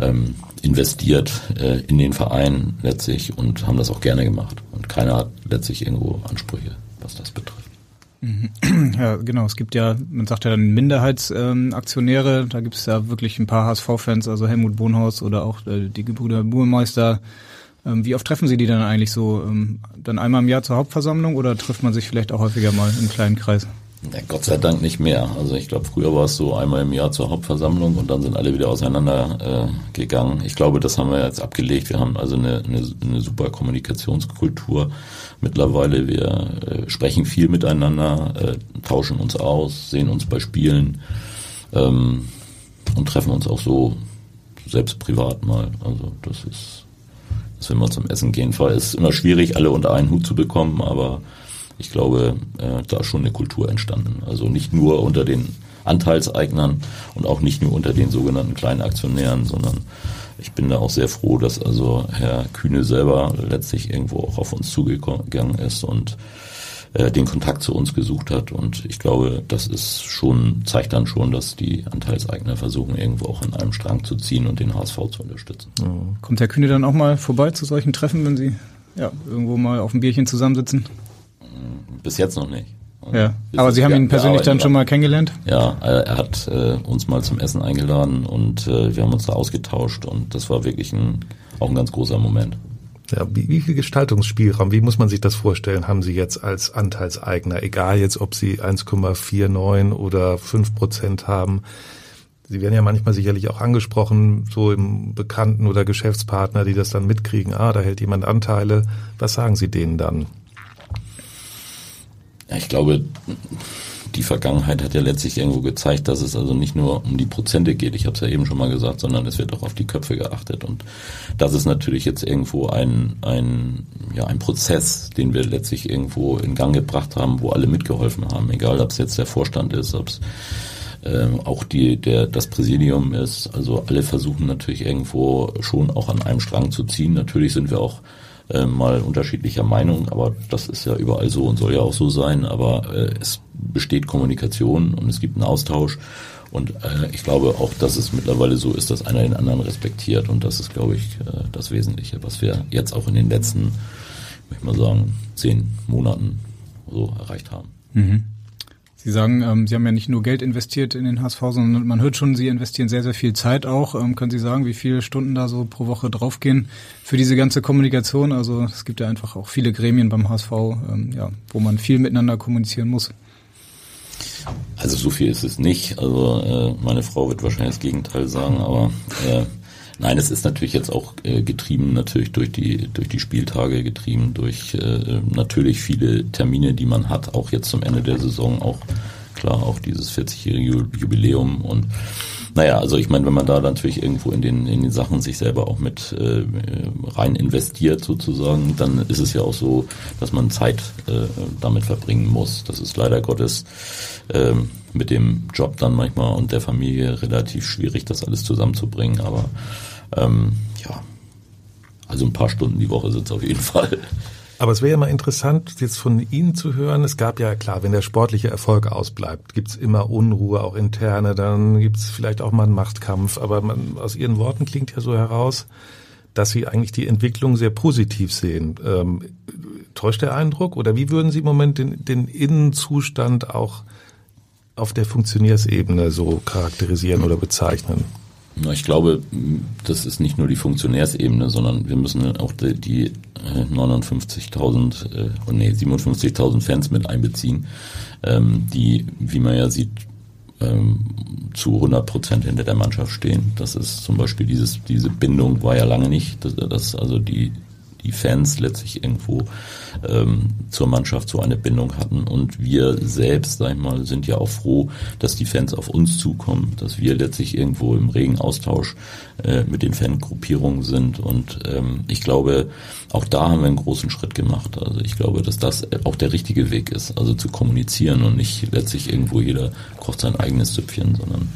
ähm, investiert äh, in den Verein letztlich und haben das auch gerne gemacht. Und keiner hat letztlich irgendwo Ansprüche, was das betrifft. Mhm. Ja, genau. Es gibt ja, man sagt ja dann Minderheitsaktionäre. Ähm, da gibt es ja wirklich ein paar HSV-Fans, also Helmut Bohnhaus oder auch äh, die Gebrüder Burmeister. Ähm, wie oft treffen Sie die dann eigentlich so? Ähm, dann einmal im Jahr zur Hauptversammlung oder trifft man sich vielleicht auch häufiger mal im kleinen Kreis? Ja, Gott sei Dank nicht mehr. Also ich glaube, früher war es so einmal im Jahr zur Hauptversammlung und dann sind alle wieder auseinander äh, gegangen. Ich glaube, das haben wir jetzt abgelegt. Wir haben also eine, eine, eine super Kommunikationskultur mittlerweile. Wir äh, sprechen viel miteinander, äh, tauschen uns aus, sehen uns bei Spielen ähm, und treffen uns auch so selbst privat mal. Also das ist, das, wenn wir zum Essen gehen, ist immer schwierig, alle unter einen Hut zu bekommen, aber ich glaube, äh, da ist schon eine Kultur entstanden. Also nicht nur unter den Anteilseignern und auch nicht nur unter den sogenannten kleinen Aktionären, sondern ich bin da auch sehr froh, dass also Herr Kühne selber letztlich irgendwo auch auf uns zugegangen ist und äh, den Kontakt zu uns gesucht hat. Und ich glaube, das ist schon, zeigt dann schon, dass die Anteilseigner versuchen, irgendwo auch an einem Strang zu ziehen und den HSV zu unterstützen. Kommt Herr Kühne dann auch mal vorbei zu solchen Treffen, wenn Sie ja, irgendwo mal auf ein Bierchen zusammensitzen? Bis jetzt noch nicht. Ja, aber Sie haben ihn persönlich dann schon mal kennengelernt? Ja, er hat äh, uns mal zum Essen eingeladen und äh, wir haben uns da ausgetauscht und das war wirklich ein, auch ein ganz großer Moment. Ja, wie, wie viel Gestaltungsspielraum, wie muss man sich das vorstellen, haben Sie jetzt als Anteilseigner, egal jetzt, ob Sie 1,49 oder 5 Prozent haben? Sie werden ja manchmal sicherlich auch angesprochen, so im Bekannten oder Geschäftspartner, die das dann mitkriegen, ah, da hält jemand Anteile. Was sagen Sie denen dann? Ja, ich glaube, die Vergangenheit hat ja letztlich irgendwo gezeigt, dass es also nicht nur um die Prozente geht, ich habe es ja eben schon mal gesagt, sondern es wird auch auf die Köpfe geachtet. Und das ist natürlich jetzt irgendwo ein, ein, ja, ein Prozess, den wir letztlich irgendwo in Gang gebracht haben, wo alle mitgeholfen haben, egal ob es jetzt der Vorstand ist, ob es ähm, auch die, der, das Präsidium ist. Also alle versuchen natürlich irgendwo schon auch an einem Strang zu ziehen. Natürlich sind wir auch äh, mal unterschiedlicher Meinung, aber das ist ja überall so und soll ja auch so sein. Aber äh, es besteht Kommunikation und es gibt einen Austausch. Und äh, ich glaube auch, dass es mittlerweile so ist, dass einer den anderen respektiert. Und das ist, glaube ich, äh, das Wesentliche, was wir jetzt auch in den letzten, ich möchte mal sagen, zehn Monaten so erreicht haben. Mhm. Sie sagen, ähm, Sie haben ja nicht nur Geld investiert in den HSV, sondern man hört schon, Sie investieren sehr, sehr viel Zeit auch. Ähm, können Sie sagen, wie viele Stunden da so pro Woche draufgehen für diese ganze Kommunikation? Also es gibt ja einfach auch viele Gremien beim HSV, ähm, ja, wo man viel miteinander kommunizieren muss. Also so viel ist es nicht. Also äh, meine Frau wird wahrscheinlich das Gegenteil sagen, aber äh, Nein, es ist natürlich jetzt auch äh, getrieben natürlich durch die durch die Spieltage getrieben durch äh, natürlich viele Termine, die man hat, auch jetzt zum Ende der Saison auch klar auch dieses 40-jährige Jubiläum und naja, also ich meine, wenn man da natürlich irgendwo in den, in den Sachen sich selber auch mit äh, rein investiert sozusagen, dann ist es ja auch so, dass man Zeit äh, damit verbringen muss. Das ist leider Gottes äh, mit dem Job dann manchmal und der Familie relativ schwierig, das alles zusammenzubringen. Aber ähm, ja, also ein paar Stunden die Woche sind es auf jeden Fall. Aber es wäre ja mal interessant, jetzt von Ihnen zu hören. Es gab ja klar, wenn der sportliche Erfolg ausbleibt, gibt's immer Unruhe, auch interne, dann gibt's vielleicht auch mal einen Machtkampf. Aber man, aus Ihren Worten klingt ja so heraus, dass Sie eigentlich die Entwicklung sehr positiv sehen. Ähm, täuscht der Eindruck? Oder wie würden Sie im Moment den, den Innenzustand auch auf der Funktionärsebene so charakterisieren oder bezeichnen? Ich glaube, das ist nicht nur die Funktionärsebene, sondern wir müssen auch die, die 59.000, äh, oh nee, 57.000 Fans mit einbeziehen, ähm, die, wie man ja sieht, ähm, zu 100 Prozent hinter der Mannschaft stehen. Das ist zum Beispiel dieses, diese Bindung war ja lange nicht, dass, dass also die die Fans letztlich irgendwo ähm, zur Mannschaft so eine Bindung hatten. Und wir selbst, sag ich mal, sind ja auch froh, dass die Fans auf uns zukommen, dass wir letztlich irgendwo im regen Austausch äh, mit den Fangruppierungen sind. Und ähm, ich glaube, auch da haben wir einen großen Schritt gemacht. Also ich glaube, dass das auch der richtige Weg ist, also zu kommunizieren und nicht letztlich irgendwo jeder kocht sein eigenes Süppchen, sondern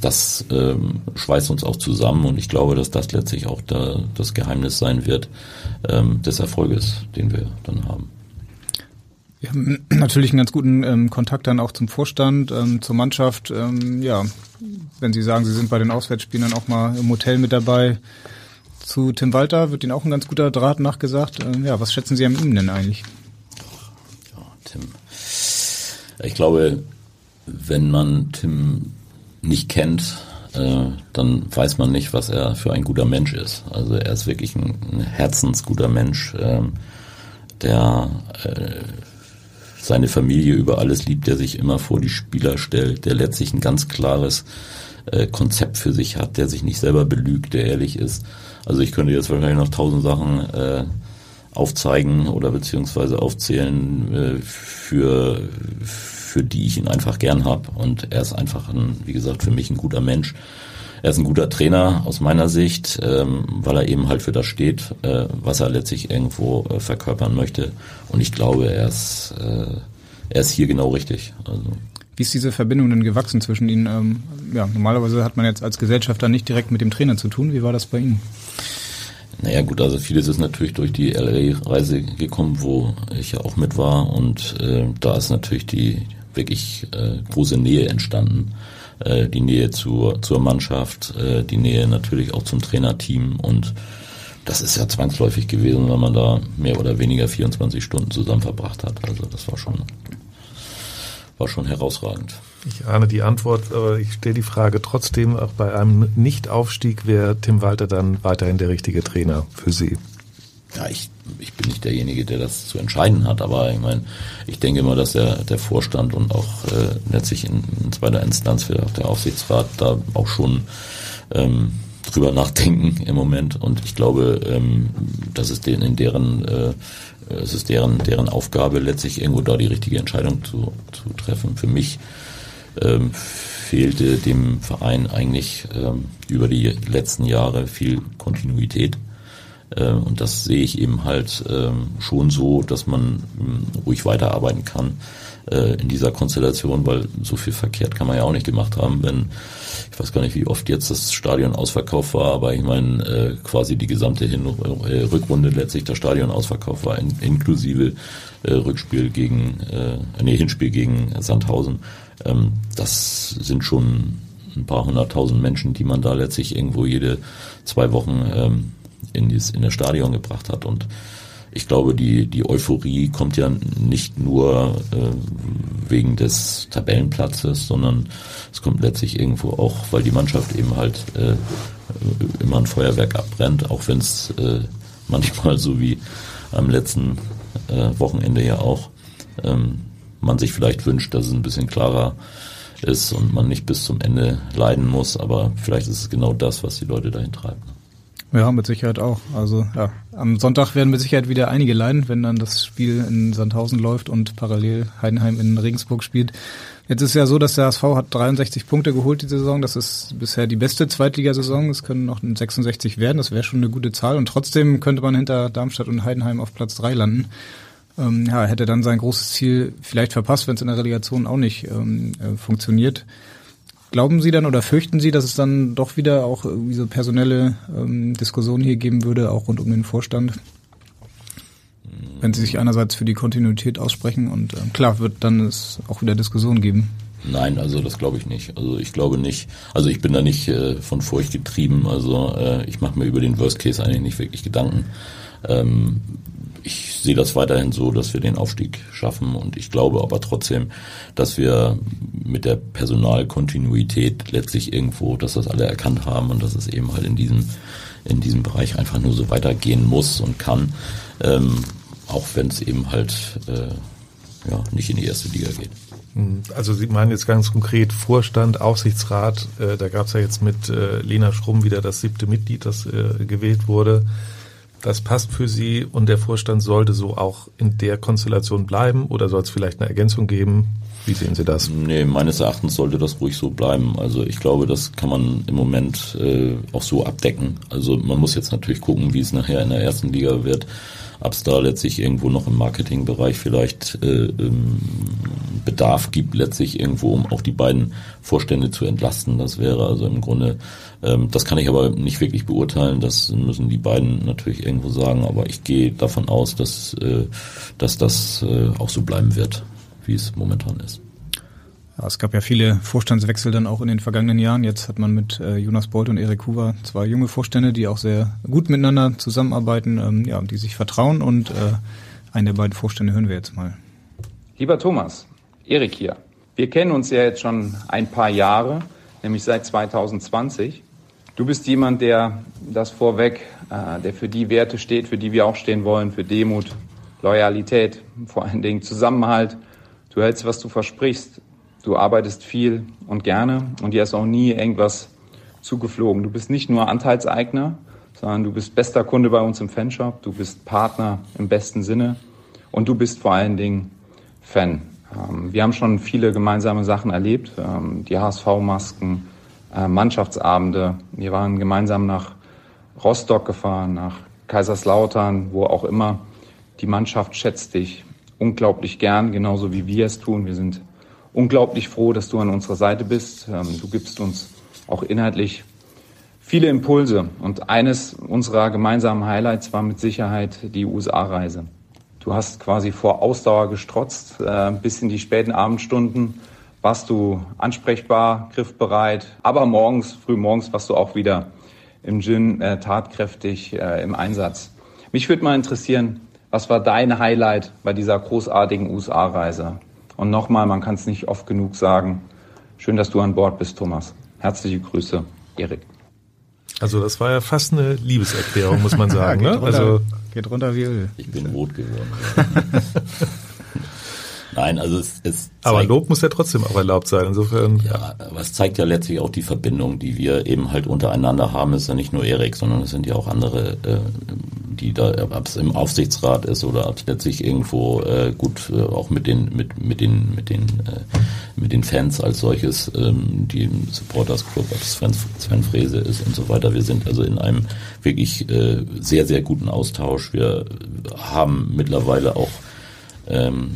das ähm, schweißt uns auch zusammen und ich glaube, dass das letztlich auch da, das Geheimnis sein wird ähm, des Erfolges, den wir dann haben. Wir haben natürlich einen ganz guten ähm, Kontakt dann auch zum Vorstand, ähm, zur Mannschaft. Ähm, ja, wenn Sie sagen, Sie sind bei den Auswärtsspielen dann auch mal im Hotel mit dabei. Zu Tim Walter wird Ihnen auch ein ganz guter Draht nachgesagt. Ähm, ja, was schätzen Sie an ihm denn eigentlich? Ja, Tim. Ich glaube, wenn man Tim nicht kennt, äh, dann weiß man nicht, was er für ein guter Mensch ist. Also er ist wirklich ein, herzensguter Mensch, äh, der äh, seine Familie über alles liebt, der sich immer vor die Spieler stellt, der letztlich ein ganz klares äh, Konzept für sich hat, der sich nicht selber belügt, der ehrlich ist. Also ich könnte jetzt wahrscheinlich noch tausend Sachen äh, aufzeigen oder beziehungsweise aufzählen äh, für, für die ich ihn einfach gern habe. Und er ist einfach, ein, wie gesagt, für mich ein guter Mensch. Er ist ein guter Trainer aus meiner Sicht, ähm, weil er eben halt für das steht, äh, was er letztlich irgendwo äh, verkörpern möchte. Und ich glaube, er ist, er ist hier genau richtig. Also. Wie ist diese Verbindung denn gewachsen zwischen Ihnen? Ähm, ja, normalerweise hat man jetzt als Gesellschafter nicht direkt mit dem Trainer zu tun. Wie war das bei Ihnen? Naja gut, also vieles ist natürlich durch die LA-Reise gekommen, wo ich ja auch mit war und äh, da ist natürlich die wirklich äh, große Nähe entstanden. Äh, die Nähe zur, zur Mannschaft, äh, die Nähe natürlich auch zum Trainerteam und das ist ja zwangsläufig gewesen, wenn man da mehr oder weniger 24 Stunden zusammen verbracht hat. Also das war schon, war schon herausragend. Ich ahne die Antwort, aber ich stelle die Frage trotzdem, auch bei einem Nichtaufstieg wäre Tim Walter dann weiterhin der richtige Trainer für Sie? Ja, ich, ich bin nicht derjenige, der das zu entscheiden hat, aber ich meine, ich denke immer, dass der, der Vorstand und auch äh, letztlich in, in zweiter Instanz für der Aufsichtsrat da auch schon ähm, drüber nachdenken im Moment und ich glaube, ähm, dass es denen in deren äh, es ist deren deren Aufgabe letztlich irgendwo da die richtige Entscheidung zu, zu treffen. Für mich ähm, fehlte dem Verein eigentlich ähm, über die letzten Jahre viel Kontinuität äh, und das sehe ich eben halt ähm, schon so, dass man ähm, ruhig weiterarbeiten kann äh, in dieser Konstellation, weil so viel verkehrt kann man ja auch nicht gemacht haben, wenn ich weiß gar nicht, wie oft jetzt das Stadion ausverkauft war, aber ich meine äh, quasi die gesamte Hin Rückrunde letztlich das Stadion ausverkauft war, in, inklusive Rückspiel gegen, äh, nee, Hinspiel gegen Sandhausen. Ähm, das sind schon ein paar hunderttausend Menschen, die man da letztlich irgendwo jede zwei Wochen ähm, in, dieses, in das Stadion gebracht hat. Und ich glaube, die, die Euphorie kommt ja nicht nur äh, wegen des Tabellenplatzes, sondern es kommt letztlich irgendwo auch, weil die Mannschaft eben halt äh, immer ein Feuerwerk abbrennt, auch wenn es äh, manchmal so wie am letzten äh, Wochenende ja auch ähm, man sich vielleicht wünscht, dass es ein bisschen klarer ist und man nicht bis zum Ende leiden muss, aber vielleicht ist es genau das, was die Leute dahin treibt. Ja, mit Sicherheit auch. Also ja, am Sonntag werden mit Sicherheit wieder einige leiden, wenn dann das Spiel in Sandhausen läuft und parallel Heidenheim in Regensburg spielt. Jetzt ist ja so, dass der HSV hat 63 Punkte geholt die Saison. Das ist bisher die beste Zweitligasaison. Es können noch 66 werden. Das wäre schon eine gute Zahl. Und trotzdem könnte man hinter Darmstadt und Heidenheim auf Platz drei landen. Ähm, ja, hätte dann sein großes Ziel vielleicht verpasst, wenn es in der Relegation auch nicht ähm, äh, funktioniert. Glauben Sie dann oder fürchten Sie, dass es dann doch wieder auch diese personelle ähm, Diskussion hier geben würde, auch rund um den Vorstand? wenn sie sich einerseits für die Kontinuität aussprechen und äh, klar wird dann es auch wieder Diskussionen geben. Nein, also das glaube ich nicht. Also ich glaube nicht. Also ich bin da nicht äh, von Furcht getrieben. Also äh, ich mache mir über den Worst Case eigentlich nicht wirklich Gedanken. Ähm, ich sehe das weiterhin so, dass wir den Aufstieg schaffen und ich glaube aber trotzdem, dass wir mit der Personalkontinuität letztlich irgendwo, dass das alle erkannt haben und dass es eben halt in diesem in diesem Bereich einfach nur so weitergehen muss und kann. Ähm, auch wenn es eben halt äh, ja, nicht in die erste Liga geht. Hm, also Sie meinen jetzt ganz konkret Vorstand, Aufsichtsrat, äh, da gab es ja jetzt mit äh, Lena Schrumm wieder das siebte Mitglied, das äh, gewählt wurde. Das passt für Sie und der Vorstand sollte so auch in der Konstellation bleiben oder soll es vielleicht eine Ergänzung geben? Wie sehen Sie das? Nee, meines Erachtens sollte das ruhig so bleiben. Also ich glaube, das kann man im Moment äh, auch so abdecken. Also man muss jetzt natürlich gucken, wie es nachher in der ersten Liga wird ob es da letztlich irgendwo noch im Marketingbereich vielleicht äh, ähm, Bedarf gibt, letztlich irgendwo, um auch die beiden Vorstände zu entlasten. Das wäre also im Grunde, ähm, das kann ich aber nicht wirklich beurteilen, das müssen die beiden natürlich irgendwo sagen, aber ich gehe davon aus, dass, äh, dass das äh, auch so bleiben wird, wie es momentan ist. Ja, es gab ja viele Vorstandswechsel dann auch in den vergangenen Jahren. Jetzt hat man mit äh, Jonas Bolt und Erik Huber zwei junge Vorstände, die auch sehr gut miteinander zusammenarbeiten, ähm, ja, die sich vertrauen. Und äh, einen der beiden Vorstände hören wir jetzt mal. Lieber Thomas, Erik hier. Wir kennen uns ja jetzt schon ein paar Jahre, nämlich seit 2020. Du bist jemand, der das vorweg, äh, der für die Werte steht, für die wir auch stehen wollen, für Demut, Loyalität, vor allen Dingen Zusammenhalt. Du hältst, was du versprichst. Du arbeitest viel und gerne und dir ist auch nie irgendwas zugeflogen. Du bist nicht nur Anteilseigner, sondern du bist bester Kunde bei uns im Fanshop, du bist Partner im besten Sinne und du bist vor allen Dingen Fan. Ähm, wir haben schon viele gemeinsame Sachen erlebt, ähm, die HSV-Masken, äh, Mannschaftsabende. Wir waren gemeinsam nach Rostock gefahren, nach Kaiserslautern, wo auch immer. Die Mannschaft schätzt dich unglaublich gern, genauso wie wir es tun. Wir sind unglaublich froh, dass du an unserer Seite bist. Ähm, du gibst uns auch inhaltlich viele Impulse. Und eines unserer gemeinsamen Highlights war mit Sicherheit die USA-Reise. Du hast quasi vor Ausdauer gestrotzt, äh, bis in die späten Abendstunden warst du ansprechbar, griffbereit, aber morgens, früh morgens warst du auch wieder im Gym äh, tatkräftig äh, im Einsatz. Mich würde mal interessieren, was war dein Highlight bei dieser großartigen USA-Reise? Und nochmal, man kann es nicht oft genug sagen. Schön, dass du an Bord bist, Thomas. Herzliche Grüße, Erik. Also das war ja fast eine Liebeserklärung, muss man sagen. ja, geht ne? runter, also geht runter wie Öl. Ich bin rot geworden. Nein, also es, es Aber Lob muss ja trotzdem auch erlaubt sein. Insofern. Ja, aber es zeigt ja letztlich auch die Verbindung, die wir eben halt untereinander haben. Es ist ja nicht nur Erik, sondern es sind ja auch andere, äh, die da, ob es im Aufsichtsrat ist oder ob es letztlich irgendwo äh, gut äh, auch mit den mit mit den mit den äh, mit den Fans als solches, ähm, die im Supporters Club, ob es Sven, Sven Frese ist und so weiter. Wir sind also in einem wirklich äh, sehr sehr guten Austausch. Wir haben mittlerweile auch ähm,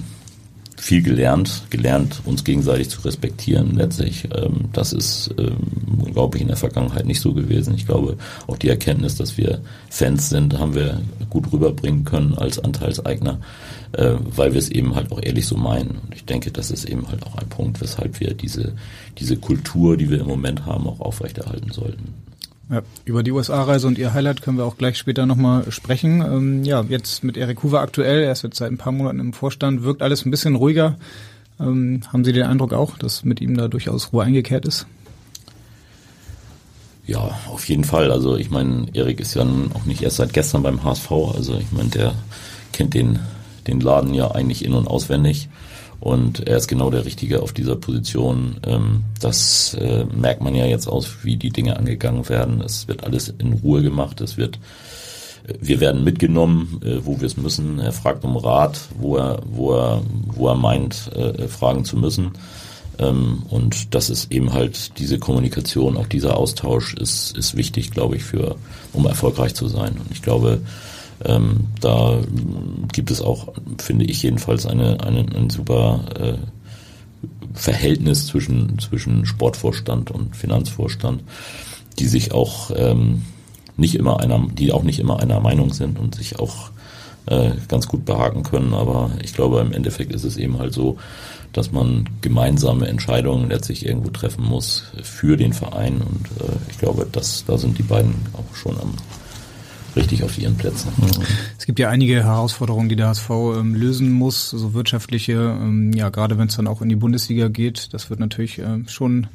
viel gelernt, gelernt, uns gegenseitig zu respektieren letztlich. Ähm, das ist, ähm, glaube ich, in der Vergangenheit nicht so gewesen. Ich glaube, auch die Erkenntnis, dass wir Fans sind, haben wir gut rüberbringen können als Anteilseigner, äh, weil wir es eben halt auch ehrlich so meinen. Und ich denke, das ist eben halt auch ein Punkt, weshalb wir diese, diese Kultur, die wir im Moment haben, auch aufrechterhalten sollten. Ja, über die USA-Reise und ihr Highlight können wir auch gleich später nochmal sprechen. Ähm, ja, jetzt mit Erik Hoover aktuell, er ist jetzt seit ein paar Monaten im Vorstand, wirkt alles ein bisschen ruhiger. Ähm, haben Sie den Eindruck auch, dass mit ihm da durchaus Ruhe eingekehrt ist? Ja, auf jeden Fall. Also ich meine, Erik ist ja auch nicht erst seit gestern beim HSV. Also ich meine, der kennt den, den Laden ja eigentlich in- und auswendig. Und er ist genau der Richtige auf dieser Position. Ähm, das äh, merkt man ja jetzt aus, wie die Dinge angegangen werden. Es wird alles in Ruhe gemacht. Es wird, äh, wir werden mitgenommen, äh, wo wir es müssen. Er fragt um Rat, wo er, wo er, wo er meint, äh, fragen zu müssen. Ähm, und das ist eben halt diese Kommunikation, auch dieser Austausch ist, ist wichtig, glaube ich, für, um erfolgreich zu sein. Und ich glaube, ähm, da gibt es auch, finde ich jedenfalls, eine, eine, ein super äh, Verhältnis zwischen, zwischen Sportvorstand und Finanzvorstand, die sich auch ähm, nicht immer einer, die auch nicht immer einer Meinung sind und sich auch äh, ganz gut behaken können. Aber ich glaube, im Endeffekt ist es eben halt so, dass man gemeinsame Entscheidungen letztlich irgendwo treffen muss für den Verein. Und äh, ich glaube, dass da sind die beiden auch schon am richtig auf ihren Plätzen. Es gibt ja einige Herausforderungen, die der HSV ähm, lösen muss, so wirtschaftliche, ähm, ja, gerade wenn es dann auch in die Bundesliga geht. Das wird natürlich äh, schon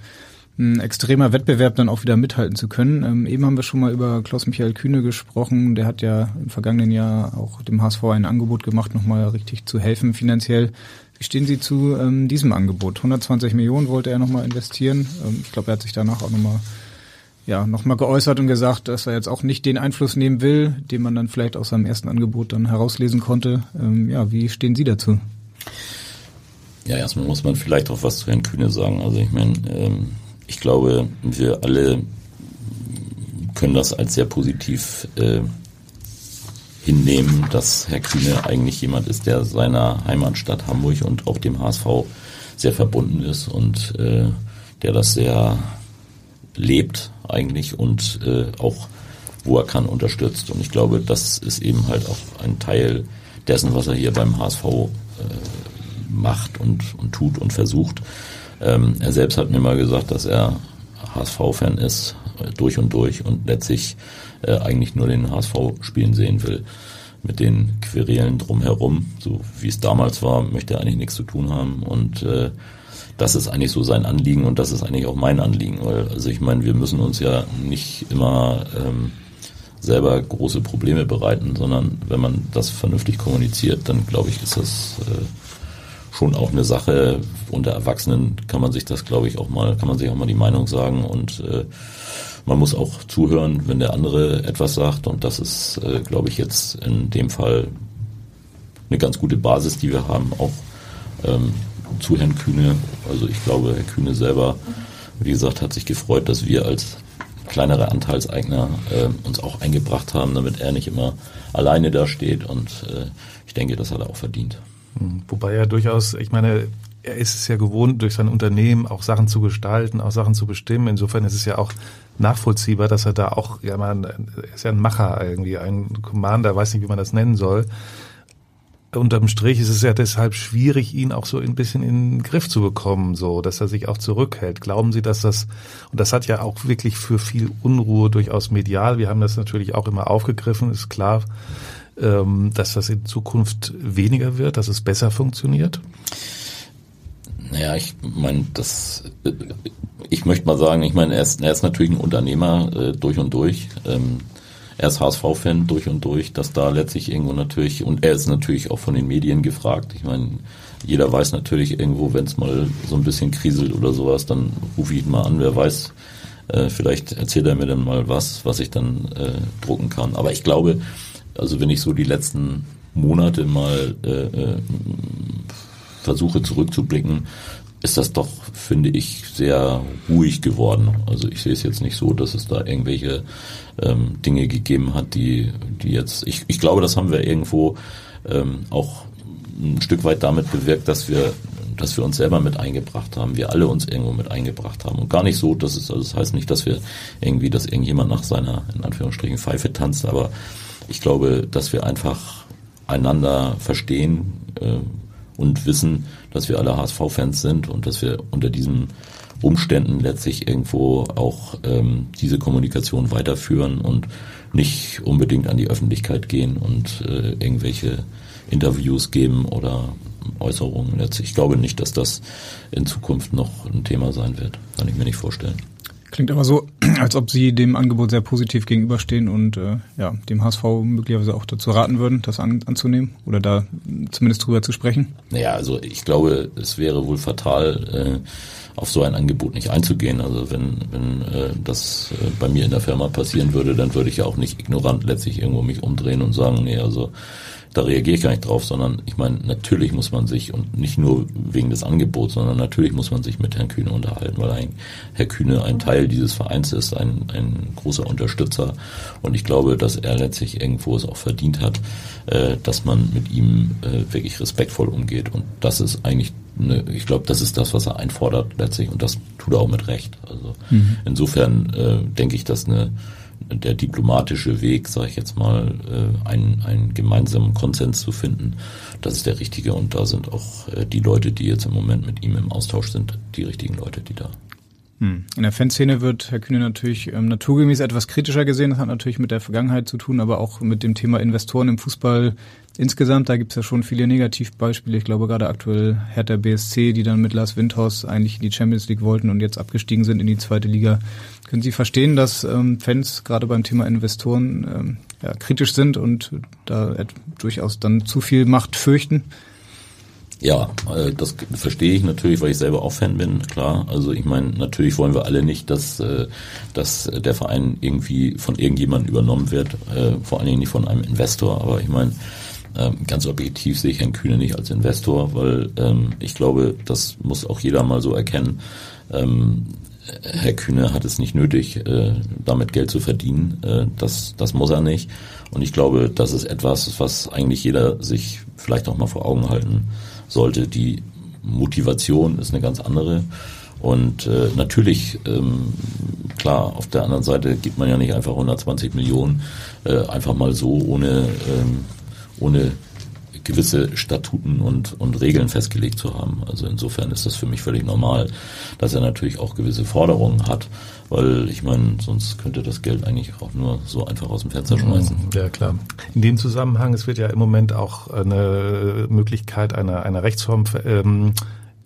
ein extremer Wettbewerb dann auch wieder mithalten zu können. Ähm, eben haben wir schon mal über Klaus-Michael Kühne gesprochen. Der hat ja im vergangenen Jahr auch dem HSV ein Angebot gemacht, nochmal richtig zu helfen finanziell. Wie stehen Sie zu ähm, diesem Angebot? 120 Millionen wollte er nochmal investieren. Ähm, ich glaube, er hat sich danach auch nochmal ja, nochmal geäußert und gesagt, dass er jetzt auch nicht den Einfluss nehmen will, den man dann vielleicht aus seinem ersten Angebot dann herauslesen konnte. Ähm, ja, wie stehen Sie dazu? Ja, erstmal muss man vielleicht auch was zu Herrn Kühne sagen. Also ich meine, ähm, ich glaube, wir alle können das als sehr positiv äh, hinnehmen, dass Herr Kühne eigentlich jemand ist, der seiner Heimatstadt Hamburg und auch dem HSV sehr verbunden ist und äh, der das sehr lebt eigentlich und äh, auch wo er kann unterstützt. Und ich glaube, das ist eben halt auch ein Teil dessen, was er hier beim HSV äh, macht und, und tut und versucht. Ähm, er selbst hat mir mal gesagt, dass er HSV-Fan ist, äh, durch und durch und letztlich äh, eigentlich nur den HSV spielen sehen will. Mit den Querelen drumherum, so wie es damals war, möchte er eigentlich nichts zu tun haben und äh, das ist eigentlich so sein Anliegen und das ist eigentlich auch mein Anliegen, weil also ich meine, wir müssen uns ja nicht immer ähm, selber große Probleme bereiten, sondern wenn man das vernünftig kommuniziert, dann glaube ich, ist das äh, schon auch eine Sache. Unter Erwachsenen kann man sich das, glaube ich, auch mal, kann man sich auch mal die Meinung sagen und äh, man muss auch zuhören, wenn der andere etwas sagt und das ist, äh, glaube ich, jetzt in dem Fall eine ganz gute Basis, die wir haben, auch ähm, zu Herrn Kühne. Also ich glaube, Herr Kühne selber, wie gesagt, hat sich gefreut, dass wir als kleinere Anteilseigner äh, uns auch eingebracht haben, damit er nicht immer alleine da steht. Und äh, ich denke, das hat er auch verdient. Hm, wobei er durchaus, ich meine, er ist es ja gewohnt, durch sein Unternehmen auch Sachen zu gestalten, auch Sachen zu bestimmen. Insofern ist es ja auch nachvollziehbar, dass er da auch, ja man, er ist ja ein Macher irgendwie, ein Commander, weiß nicht, wie man das nennen soll unterm Strich ist es ja deshalb schwierig, ihn auch so ein bisschen in den Griff zu bekommen, so, dass er sich auch zurückhält. Glauben Sie, dass das, und das hat ja auch wirklich für viel Unruhe durchaus medial, wir haben das natürlich auch immer aufgegriffen, ist klar, ähm, dass das in Zukunft weniger wird, dass es besser funktioniert? Naja, ich meine, das, ich möchte mal sagen, ich meine, er ist, er ist natürlich ein Unternehmer äh, durch und durch. Ähm, er ist HSV-Fan durch und durch, dass da letztlich irgendwo natürlich, und er ist natürlich auch von den Medien gefragt. Ich meine, jeder weiß natürlich irgendwo, wenn es mal so ein bisschen kriselt oder sowas, dann rufe ich ihn mal an, wer weiß, äh, vielleicht erzählt er mir dann mal was, was ich dann äh, drucken kann. Aber ich glaube, also wenn ich so die letzten Monate mal äh, äh versuche zurückzublicken, ist das doch, finde ich, sehr ruhig geworden. Also ich sehe es jetzt nicht so, dass es da irgendwelche ähm, Dinge gegeben hat, die, die jetzt, ich, ich glaube, das haben wir irgendwo ähm, auch ein Stück weit damit bewirkt, dass wir dass wir uns selber mit eingebracht haben, wir alle uns irgendwo mit eingebracht haben. Und gar nicht so, dass es, also das heißt nicht, dass wir irgendwie, dass irgendjemand nach seiner, in Anführungsstrichen, Pfeife tanzt, aber ich glaube, dass wir einfach einander verstehen, äh, und wissen, dass wir alle HSV-Fans sind und dass wir unter diesen Umständen letztlich irgendwo auch ähm, diese Kommunikation weiterführen und nicht unbedingt an die Öffentlichkeit gehen und äh, irgendwelche Interviews geben oder Äußerungen. Ich glaube nicht, dass das in Zukunft noch ein Thema sein wird. Kann ich mir nicht vorstellen. Klingt aber so, als ob Sie dem Angebot sehr positiv gegenüberstehen und äh, ja, dem HSV möglicherweise auch dazu raten würden, das an, anzunehmen oder da zumindest drüber zu sprechen? Naja, also ich glaube, es wäre wohl fatal, äh, auf so ein Angebot nicht einzugehen. Also wenn, wenn äh, das äh, bei mir in der Firma passieren würde, dann würde ich ja auch nicht ignorant letztlich irgendwo mich umdrehen und sagen, nee, also da reagiere ich gar nicht drauf, sondern ich meine, natürlich muss man sich und nicht nur wegen des Angebots, sondern natürlich muss man sich mit Herrn Kühne unterhalten, weil ein, Herr Kühne ein Teil dieses Vereins ist, ein, ein großer Unterstützer und ich glaube, dass er letztlich irgendwo es auch verdient hat, äh, dass man mit ihm äh, wirklich respektvoll umgeht und das ist eigentlich eine, ich glaube, das ist das, was er einfordert letztlich und das tut er auch mit Recht. Also mhm. insofern äh, denke ich, dass eine der diplomatische Weg, sage ich jetzt mal, äh, einen, einen gemeinsamen Konsens zu finden, das ist der richtige und da sind auch äh, die Leute, die jetzt im Moment mit ihm im Austausch sind, die richtigen Leute, die da hm. in der Fanszene wird Herr Kühne natürlich ähm, naturgemäß etwas kritischer gesehen. Das hat natürlich mit der Vergangenheit zu tun, aber auch mit dem Thema Investoren im Fußball insgesamt. Da gibt es ja schon viele Negativbeispiele. Ich glaube gerade aktuell Hertha BSC, die dann mit Lars Windhaus eigentlich in die Champions League wollten und jetzt abgestiegen sind in die zweite Liga. Können Sie verstehen, dass ähm, Fans gerade beim Thema Investoren ähm, ja, kritisch sind und da durchaus dann zu viel Macht fürchten? Ja, äh, das verstehe ich natürlich, weil ich selber auch Fan bin, klar. Also ich meine, natürlich wollen wir alle nicht, dass, äh, dass der Verein irgendwie von irgendjemandem übernommen wird, äh, vor allen Dingen nicht von einem Investor. Aber ich meine, ähm, ganz objektiv sehe ich Herrn Kühne nicht als Investor, weil ähm, ich glaube, das muss auch jeder mal so erkennen. Ähm, Herr Kühne hat es nicht nötig, damit Geld zu verdienen. Das, das muss er nicht. Und ich glaube, das ist etwas, was eigentlich jeder sich vielleicht auch mal vor Augen halten sollte. Die Motivation ist eine ganz andere. Und äh, natürlich, ähm, klar, auf der anderen Seite gibt man ja nicht einfach 120 Millionen äh, einfach mal so ohne, ähm, ohne gewisse Statuten und, und Regeln festgelegt zu haben. Also insofern ist das für mich völlig normal, dass er natürlich auch gewisse Forderungen hat, weil ich meine, sonst könnte das Geld eigentlich auch nur so einfach aus dem Fenster schmeißen. Ja, klar. In dem Zusammenhang, es wird ja im Moment auch eine Möglichkeit einer, einer Rechtsform ähm,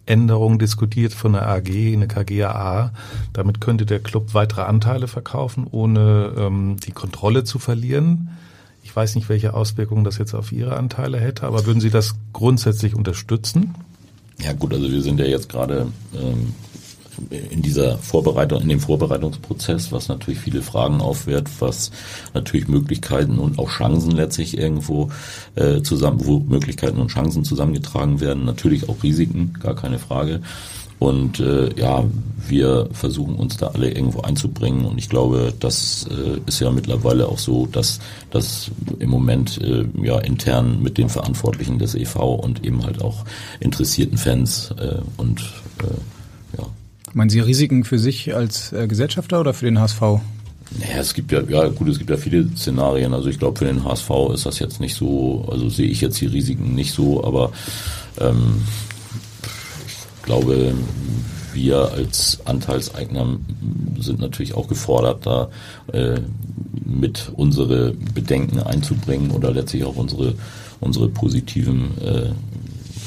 Änderung diskutiert von der AG, eine KGAA. Damit könnte der Club weitere Anteile verkaufen, ohne ähm, die Kontrolle zu verlieren. Ich weiß nicht, welche Auswirkungen das jetzt auf Ihre Anteile hätte, aber würden Sie das grundsätzlich unterstützen? Ja gut, also wir sind ja jetzt gerade ähm, in dieser Vorbereitung, in dem Vorbereitungsprozess, was natürlich viele Fragen aufwirft, was natürlich Möglichkeiten und auch Chancen letztlich irgendwo äh, zusammen, wo Möglichkeiten und Chancen zusammengetragen werden, natürlich auch Risiken, gar keine Frage. Und äh, ja, wir versuchen uns da alle irgendwo einzubringen. Und ich glaube, das äh, ist ja mittlerweile auch so, dass das im Moment äh, ja intern mit den Verantwortlichen des EV und eben halt auch interessierten Fans äh, und äh, ja. Meinen Sie Risiken für sich als äh, Gesellschafter oder für den HSV? Naja, es gibt ja, ja gut, es gibt ja viele Szenarien. Also ich glaube, für den HSV ist das jetzt nicht so, also sehe ich jetzt die Risiken nicht so, aber ähm, glaube, wir als Anteilseigner sind natürlich auch gefordert, da äh, mit unsere Bedenken einzubringen oder letztlich auch unsere unsere positiven äh,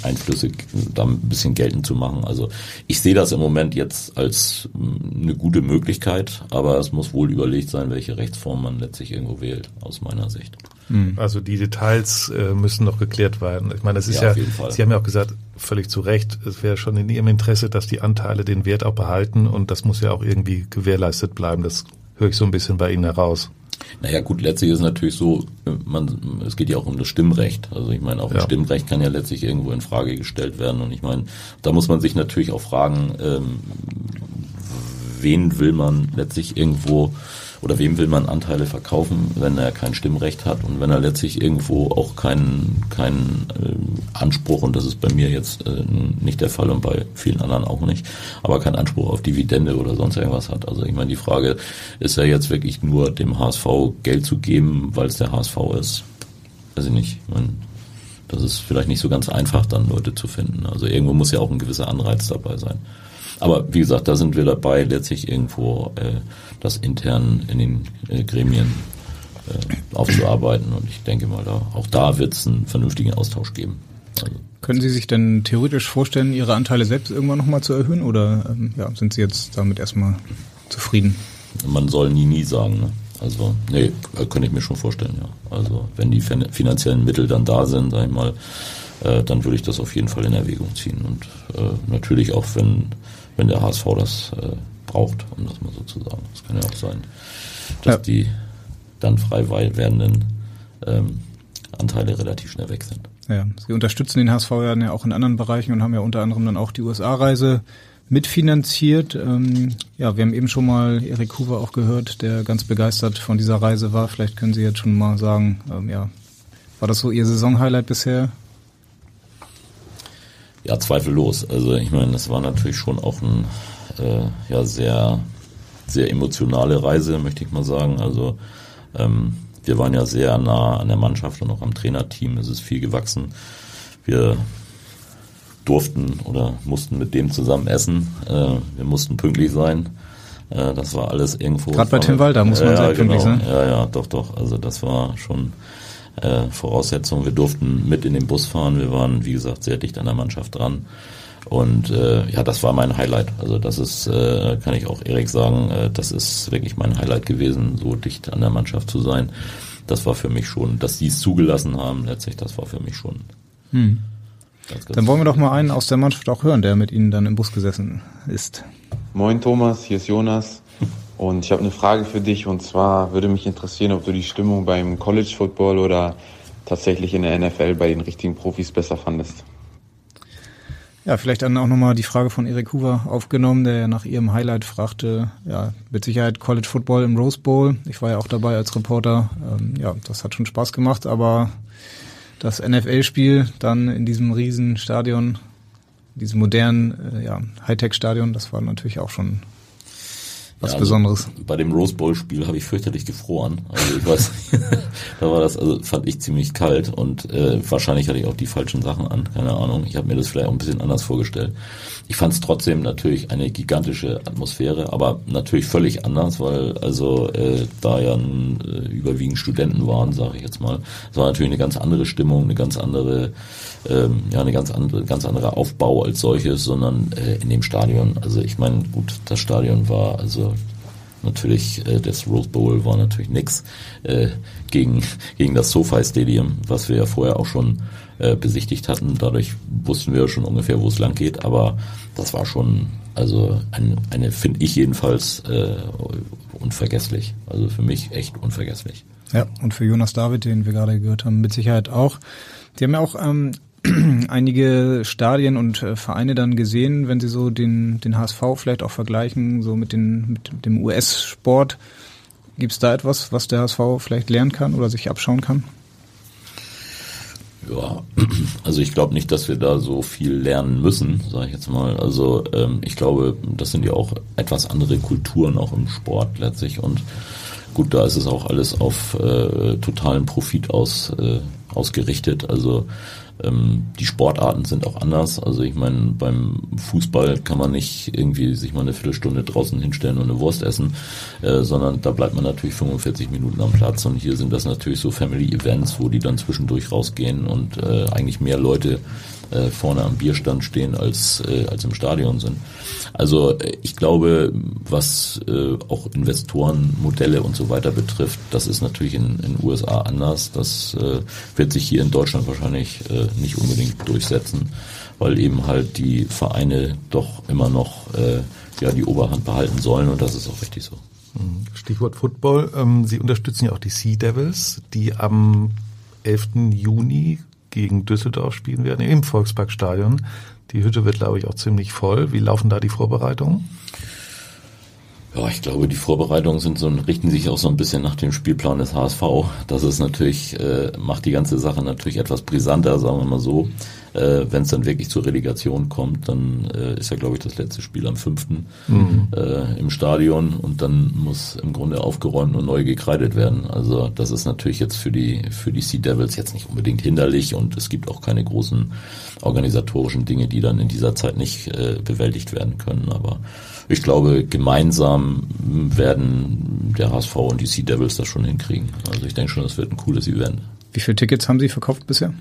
Einflüsse da ein bisschen geltend zu machen. Also ich sehe das im Moment jetzt als mm, eine gute Möglichkeit, aber es muss wohl überlegt sein, welche Rechtsform man letztlich irgendwo wählt, aus meiner Sicht. Hm. Also die Details äh, müssen noch geklärt werden. Ich meine, das ist ja, ja Sie haben ja auch gesagt, völlig zu Recht, es wäre schon in Ihrem Interesse, dass die Anteile den Wert auch behalten und das muss ja auch irgendwie gewährleistet bleiben. Das höre ich so ein bisschen bei Ihnen heraus. Naja gut, letztlich ist es natürlich so, man, es geht ja auch um das Stimmrecht. Also ich meine, auch ja. ein Stimmrecht kann ja letztlich irgendwo in Frage gestellt werden. Und ich meine, da muss man sich natürlich auch fragen, ähm, wen will man letztlich irgendwo oder wem will man Anteile verkaufen, wenn er kein Stimmrecht hat und wenn er letztlich irgendwo auch keinen keinen äh, Anspruch, und das ist bei mir jetzt äh, nicht der Fall und bei vielen anderen auch nicht, aber keinen Anspruch auf Dividende oder sonst irgendwas hat. Also ich meine, die Frage ist ja jetzt wirklich nur dem HSV Geld zu geben, weil es der HSV ist. Weiß ich nicht. Ich meine, das ist vielleicht nicht so ganz einfach, dann Leute zu finden. Also irgendwo muss ja auch ein gewisser Anreiz dabei sein. Aber wie gesagt, da sind wir dabei, letztlich irgendwo äh, das intern in den äh, Gremien äh, aufzuarbeiten. Und ich denke mal, da, auch da wird es einen vernünftigen Austausch geben. Also. Können Sie sich denn theoretisch vorstellen, Ihre Anteile selbst irgendwann nochmal zu erhöhen oder ähm, ja, sind Sie jetzt damit erstmal zufrieden? man soll nie, nie sagen. Ne? Also, nee, könnte ich mir schon vorstellen, ja. Also, wenn die finanziellen Mittel dann da sind, sag ich mal, äh, dann würde ich das auf jeden Fall in Erwägung ziehen. Und äh, natürlich auch, wenn, wenn der HSV das äh, braucht, um das mal so zu sagen. Das kann ja auch sein, dass ja. die dann frei werdenden ähm, Anteile relativ schnell weg sind. Ja, Sie unterstützen den HSV ja auch in anderen Bereichen und haben ja unter anderem dann auch die USA-Reise mitfinanziert. Ähm, ja, wir haben eben schon mal Erik Hoover auch gehört, der ganz begeistert von dieser Reise war. Vielleicht können Sie jetzt schon mal sagen, ähm, ja, war das so Ihr Saisonhighlight bisher? Ja, zweifellos. Also ich meine, das war natürlich schon auch ein äh, ja sehr sehr emotionale Reise, möchte ich mal sagen. Also ähm, wir waren ja sehr nah an der Mannschaft und auch am Trainerteam. Es ist viel gewachsen. Wir durften oder mussten mit dem zusammen essen. Äh, wir mussten pünktlich sein. Äh, das war alles irgendwo. Gerade bei Tim Walter muss man ja, sehr pünktlich genau. sein. Ja, ja, doch, doch. Also das war schon äh, Voraussetzung. Wir durften mit in den Bus fahren. Wir waren, wie gesagt, sehr dicht an der Mannschaft dran. Und äh, ja, das war mein Highlight. Also das ist, äh, kann ich auch Erik sagen, äh, das ist wirklich mein Highlight gewesen, so dicht an der Mannschaft zu sein. Das war für mich schon, dass die es zugelassen haben, letztlich, das war für mich schon. Hm. Ganz, ganz dann wollen wir doch mal einen aus der Mannschaft auch hören, der mit Ihnen dann im Bus gesessen ist. Moin Thomas, hier ist Jonas. Und ich habe eine Frage für dich und zwar würde mich interessieren, ob du die Stimmung beim College Football oder tatsächlich in der NFL bei den richtigen Profis besser fandest. Ja, vielleicht dann auch nochmal die Frage von Erik Hoover aufgenommen, der nach ihrem Highlight fragte. Ja, mit Sicherheit College Football im Rose Bowl. Ich war ja auch dabei als Reporter. Ähm, ja, das hat schon Spaß gemacht, aber das NFL-Spiel dann in diesem riesen Stadion, diesem modernen äh, ja, Hightech-Stadion, das war natürlich auch schon was ja, also Besonderes. Bei dem Rose Bowl Spiel habe ich fürchterlich gefroren. Also ich weiß, da war das, also fand ich ziemlich kalt und äh, wahrscheinlich hatte ich auch die falschen Sachen an, keine Ahnung. Ich habe mir das vielleicht auch ein bisschen anders vorgestellt. Ich fand es trotzdem natürlich eine gigantische Atmosphäre, aber natürlich völlig anders, weil also äh, da ja n, äh, überwiegend Studenten waren, sage ich jetzt mal. Es war natürlich eine ganz andere Stimmung, eine ganz andere, ähm, ja, eine ganz andere, ganz anderer Aufbau als solches, sondern äh, in dem Stadion. Also ich meine, gut, das Stadion war also natürlich äh, das Rose Bowl war natürlich nix äh, gegen gegen das SoFi Stadium, was wir ja vorher auch schon äh, besichtigt hatten. Dadurch wussten wir schon ungefähr, wo es lang geht, aber das war schon also ein, eine finde ich jedenfalls äh, unvergesslich. Also für mich echt unvergesslich. Ja, und für Jonas David, den wir gerade gehört haben, mit Sicherheit auch. Die haben ja auch ähm, einige Stadien und äh, Vereine dann gesehen, wenn sie so den, den HSV vielleicht auch vergleichen, so mit, den, mit dem US-Sport. Gibt es da etwas, was der HSV vielleicht lernen kann oder sich abschauen kann? Ja, also ich glaube nicht, dass wir da so viel lernen müssen, sage ich jetzt mal. Also ähm, ich glaube, das sind ja auch etwas andere Kulturen auch im Sport letztlich und gut, da ist es auch alles auf äh, totalen Profit aus, äh, ausgerichtet. Also die Sportarten sind auch anders. Also ich meine, beim Fußball kann man nicht irgendwie sich mal eine Viertelstunde draußen hinstellen und eine Wurst essen, äh, sondern da bleibt man natürlich 45 Minuten am Platz. Und hier sind das natürlich so Family Events, wo die dann zwischendurch rausgehen und äh, eigentlich mehr Leute äh, vorne am Bierstand stehen als, äh, als im Stadion sind. Also äh, ich glaube, was äh, auch Investorenmodelle und so weiter betrifft, das ist natürlich in den USA anders. Das äh, wird sich hier in Deutschland wahrscheinlich äh, nicht unbedingt durchsetzen, weil eben halt die Vereine doch immer noch äh, ja die Oberhand behalten sollen und das ist auch richtig so. Mhm. Stichwort Football. Ähm, Sie unterstützen ja auch die Sea Devils, die am 11. Juni gegen Düsseldorf spielen werden im Volksparkstadion. Die Hütte wird, glaube ich, auch ziemlich voll. Wie laufen da die Vorbereitungen? Ja, ich glaube, die Vorbereitungen sind so, richten sich auch so ein bisschen nach dem Spielplan des HSV. Das ist natürlich, äh, macht die ganze Sache natürlich etwas brisanter, sagen wir mal so. Äh, Wenn es dann wirklich zur Relegation kommt, dann äh, ist ja, glaube ich, das letzte Spiel am 5. Mhm. Äh, im Stadion und dann muss im Grunde aufgeräumt und neu gekreidet werden. Also das ist natürlich jetzt für die, für die Sea Devils jetzt nicht unbedingt hinderlich und es gibt auch keine großen organisatorischen Dinge, die dann in dieser Zeit nicht äh, bewältigt werden können. Aber ich glaube, gemeinsam werden der HSV und die Sea Devils das schon hinkriegen. Also ich denke schon, das wird ein cooles Event. Wie viele Tickets haben Sie verkauft bisher?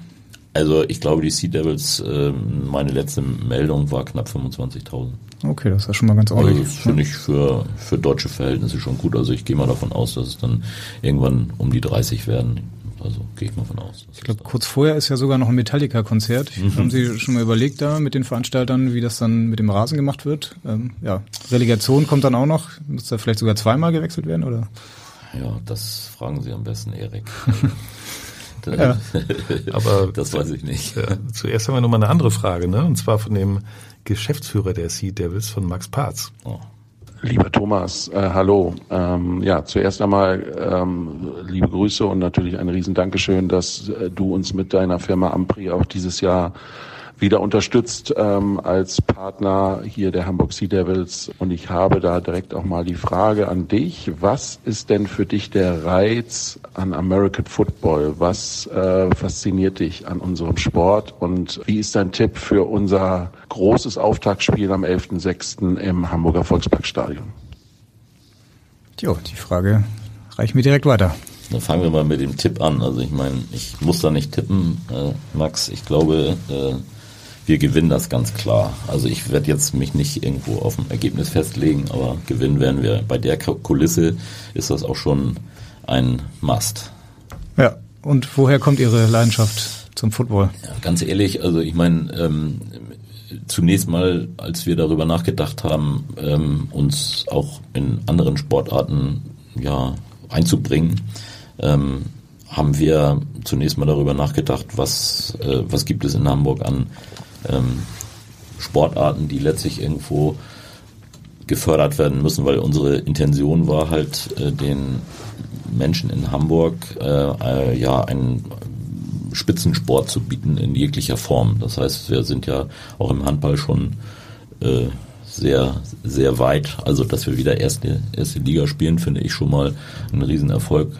Also ich glaube, die Sea Devils, äh, meine letzte Meldung war knapp 25.000. Okay, das ist schon mal ganz Also ordentlich. das finde ich für, für deutsche Verhältnisse schon gut. Also ich gehe mal davon aus, dass es dann irgendwann um die 30 werden. Also gehe ich mal von aus. Ich glaube, kurz vorher ist ja sogar noch ein Metallica-Konzert. Mhm. Haben Sie schon mal überlegt da mit den Veranstaltern, wie das dann mit dem Rasen gemacht wird? Ähm, ja, Relegation kommt dann auch noch. Muss da vielleicht sogar zweimal gewechselt werden, oder? Ja, das fragen Sie am besten, Erik. Ja. Aber das weiß ich nicht. Ja, zuerst haben wir noch mal eine andere Frage, ne? Und zwar von dem Geschäftsführer der Sea Devils, von Max Parz. Oh. Lieber Thomas, äh, hallo. Ähm, ja, zuerst einmal ähm, liebe Grüße und natürlich ein riesen Dankeschön, dass äh, du uns mit deiner Firma Ampri auch dieses Jahr wieder unterstützt ähm, als Partner hier der Hamburg Sea Devils. Und ich habe da direkt auch mal die Frage an dich. Was ist denn für dich der Reiz an American Football? Was äh, fasziniert dich an unserem Sport? Und wie ist dein Tipp für unser großes Auftaktspiel am 11.06. im Hamburger Volksparkstadion? Tja, die Frage reicht mir direkt weiter. Dann fangen wir mal mit dem Tipp an. Also ich meine, ich muss da nicht tippen, äh, Max. Ich glaube, äh, wir gewinnen das ganz klar. Also ich werde jetzt mich nicht irgendwo auf ein Ergebnis festlegen, aber gewinnen werden wir. Bei der Kulisse ist das auch schon ein Must. Ja, und woher kommt Ihre Leidenschaft zum Football? Ja, ganz ehrlich, also ich meine, ähm, zunächst mal, als wir darüber nachgedacht haben, ähm, uns auch in anderen Sportarten ja einzubringen, ähm, haben wir zunächst mal darüber nachgedacht, was äh, was gibt es in Hamburg an ähm, Sportarten, die letztlich irgendwo gefördert werden müssen, weil unsere Intention war halt äh, den Menschen in Hamburg äh, äh, ja einen Spitzensport zu bieten in jeglicher Form. Das heißt, wir sind ja auch im Handball schon äh, sehr, sehr weit. Also, dass wir wieder erste, erste Liga spielen, finde ich schon mal ein Riesenerfolg.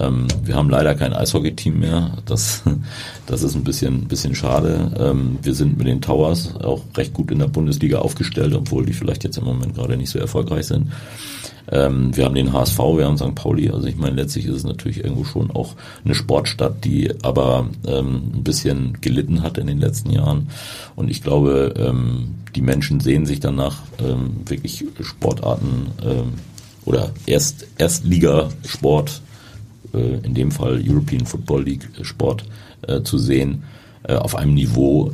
Ähm, wir haben leider kein Eishockey-Team mehr. Das, das ist ein bisschen, bisschen schade. Ähm, wir sind mit den Towers auch recht gut in der Bundesliga aufgestellt, obwohl die vielleicht jetzt im Moment gerade nicht so erfolgreich sind. Ähm, wir haben den HSV, wir haben St. Pauli. Also ich meine, letztlich ist es natürlich irgendwo schon auch eine Sportstadt, die aber ähm, ein bisschen gelitten hat in den letzten Jahren. Und ich glaube, ähm, die Menschen sehen sich danach ähm, wirklich Sportarten oder Erst, Erstligasport, in dem Fall European Football League Sport, äh, zu sehen, äh, auf einem Niveau,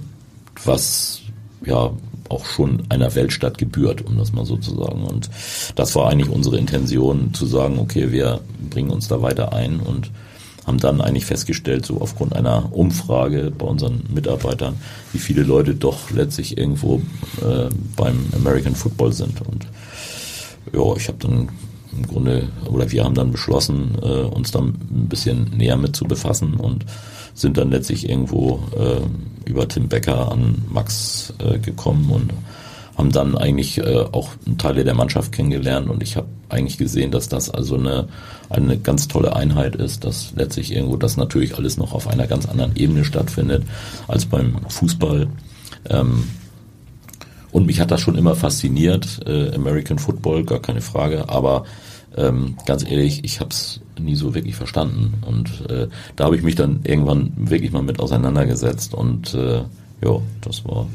was ja auch schon einer Weltstadt gebührt, um das mal so zu sagen. Und das war eigentlich unsere Intention, zu sagen, okay, wir bringen uns da weiter ein und haben dann eigentlich festgestellt, so aufgrund einer Umfrage bei unseren Mitarbeitern, wie viele Leute doch letztlich irgendwo äh, beim American Football sind. Und ja, ich habe dann im Grunde, oder wir haben dann beschlossen, äh, uns dann ein bisschen näher mit zu befassen und sind dann letztlich irgendwo äh, über Tim Becker an Max äh, gekommen und haben dann eigentlich äh, auch Teile der Mannschaft kennengelernt und ich habe eigentlich gesehen, dass das also eine, eine ganz tolle Einheit ist, dass letztlich irgendwo das natürlich alles noch auf einer ganz anderen Ebene stattfindet als beim Fußball. Ähm, und mich hat das schon immer fasziniert, äh, American Football, gar keine Frage, aber ähm, ganz ehrlich, ich habe es nie so wirklich verstanden. Und äh, da habe ich mich dann irgendwann wirklich mal mit auseinandergesetzt und äh, ja, das war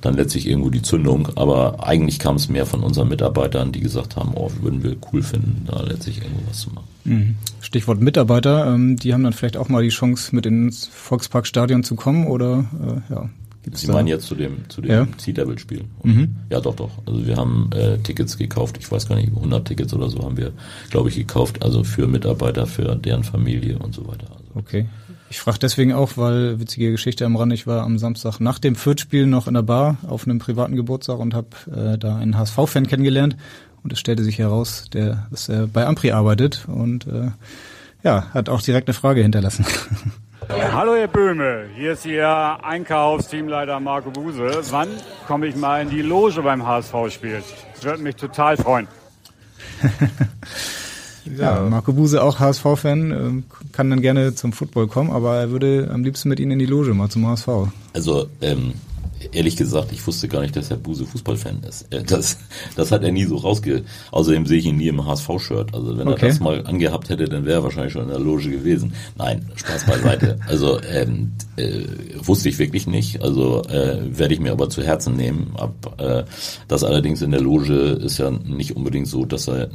dann letztlich irgendwo die Zündung. Aber eigentlich kam es mehr von unseren Mitarbeitern, die gesagt haben, oh, würden wir cool finden, da letztlich irgendwo was zu machen. Mhm. Stichwort Mitarbeiter, ähm, die haben dann vielleicht auch mal die Chance, mit ins Volksparkstadion zu kommen oder äh, ja. Gibt's Sie da? meinen jetzt zu dem, zu dem Ja. Sea Devil Spiel? Mhm. Ja, doch, doch. Also wir haben äh, Tickets gekauft. Ich weiß gar nicht, 100 Tickets oder so haben wir, glaube ich, gekauft. Also für Mitarbeiter, für deren Familie und so weiter. Also Okay. Ich frage deswegen auch, weil witzige Geschichte am Rand, ich war am Samstag nach dem Fürth-Spiel noch in der Bar auf einem privaten Geburtstag und habe äh, da einen HSV-Fan kennengelernt und es stellte sich heraus, der, dass er bei Ampri arbeitet und äh, ja, hat auch direkt eine Frage hinterlassen. Hallo Herr Böhme, hier ist Ihr Einkaufsteamleiter Marco Buse. Wann komme ich mal in die Loge beim HSV-Spiel? Das würde mich total freuen. Ja, Marco Buse auch HSV-Fan, ähm, kann dann gerne zum Football kommen, aber er würde am liebsten mit Ihnen in die Loge mal zum HSV. Also ähm, ehrlich gesagt, ich wusste gar nicht, dass Herr Buse Fußballfan ist. Äh, Das, das hat er nie so rausge... Außerdem sehe ich ihn nie im HSV-Shirt. Also wenn Okay. er das mal angehabt hätte, dann wäre er wahrscheinlich schon in der Loge gewesen. Nein, Spaß beiseite. also ähm, äh, wusste ich wirklich nicht. Also äh, werde ich mir aber zu Herzen nehmen. Ab, äh, das allerdings in der Loge ist ja nicht unbedingt so, dass er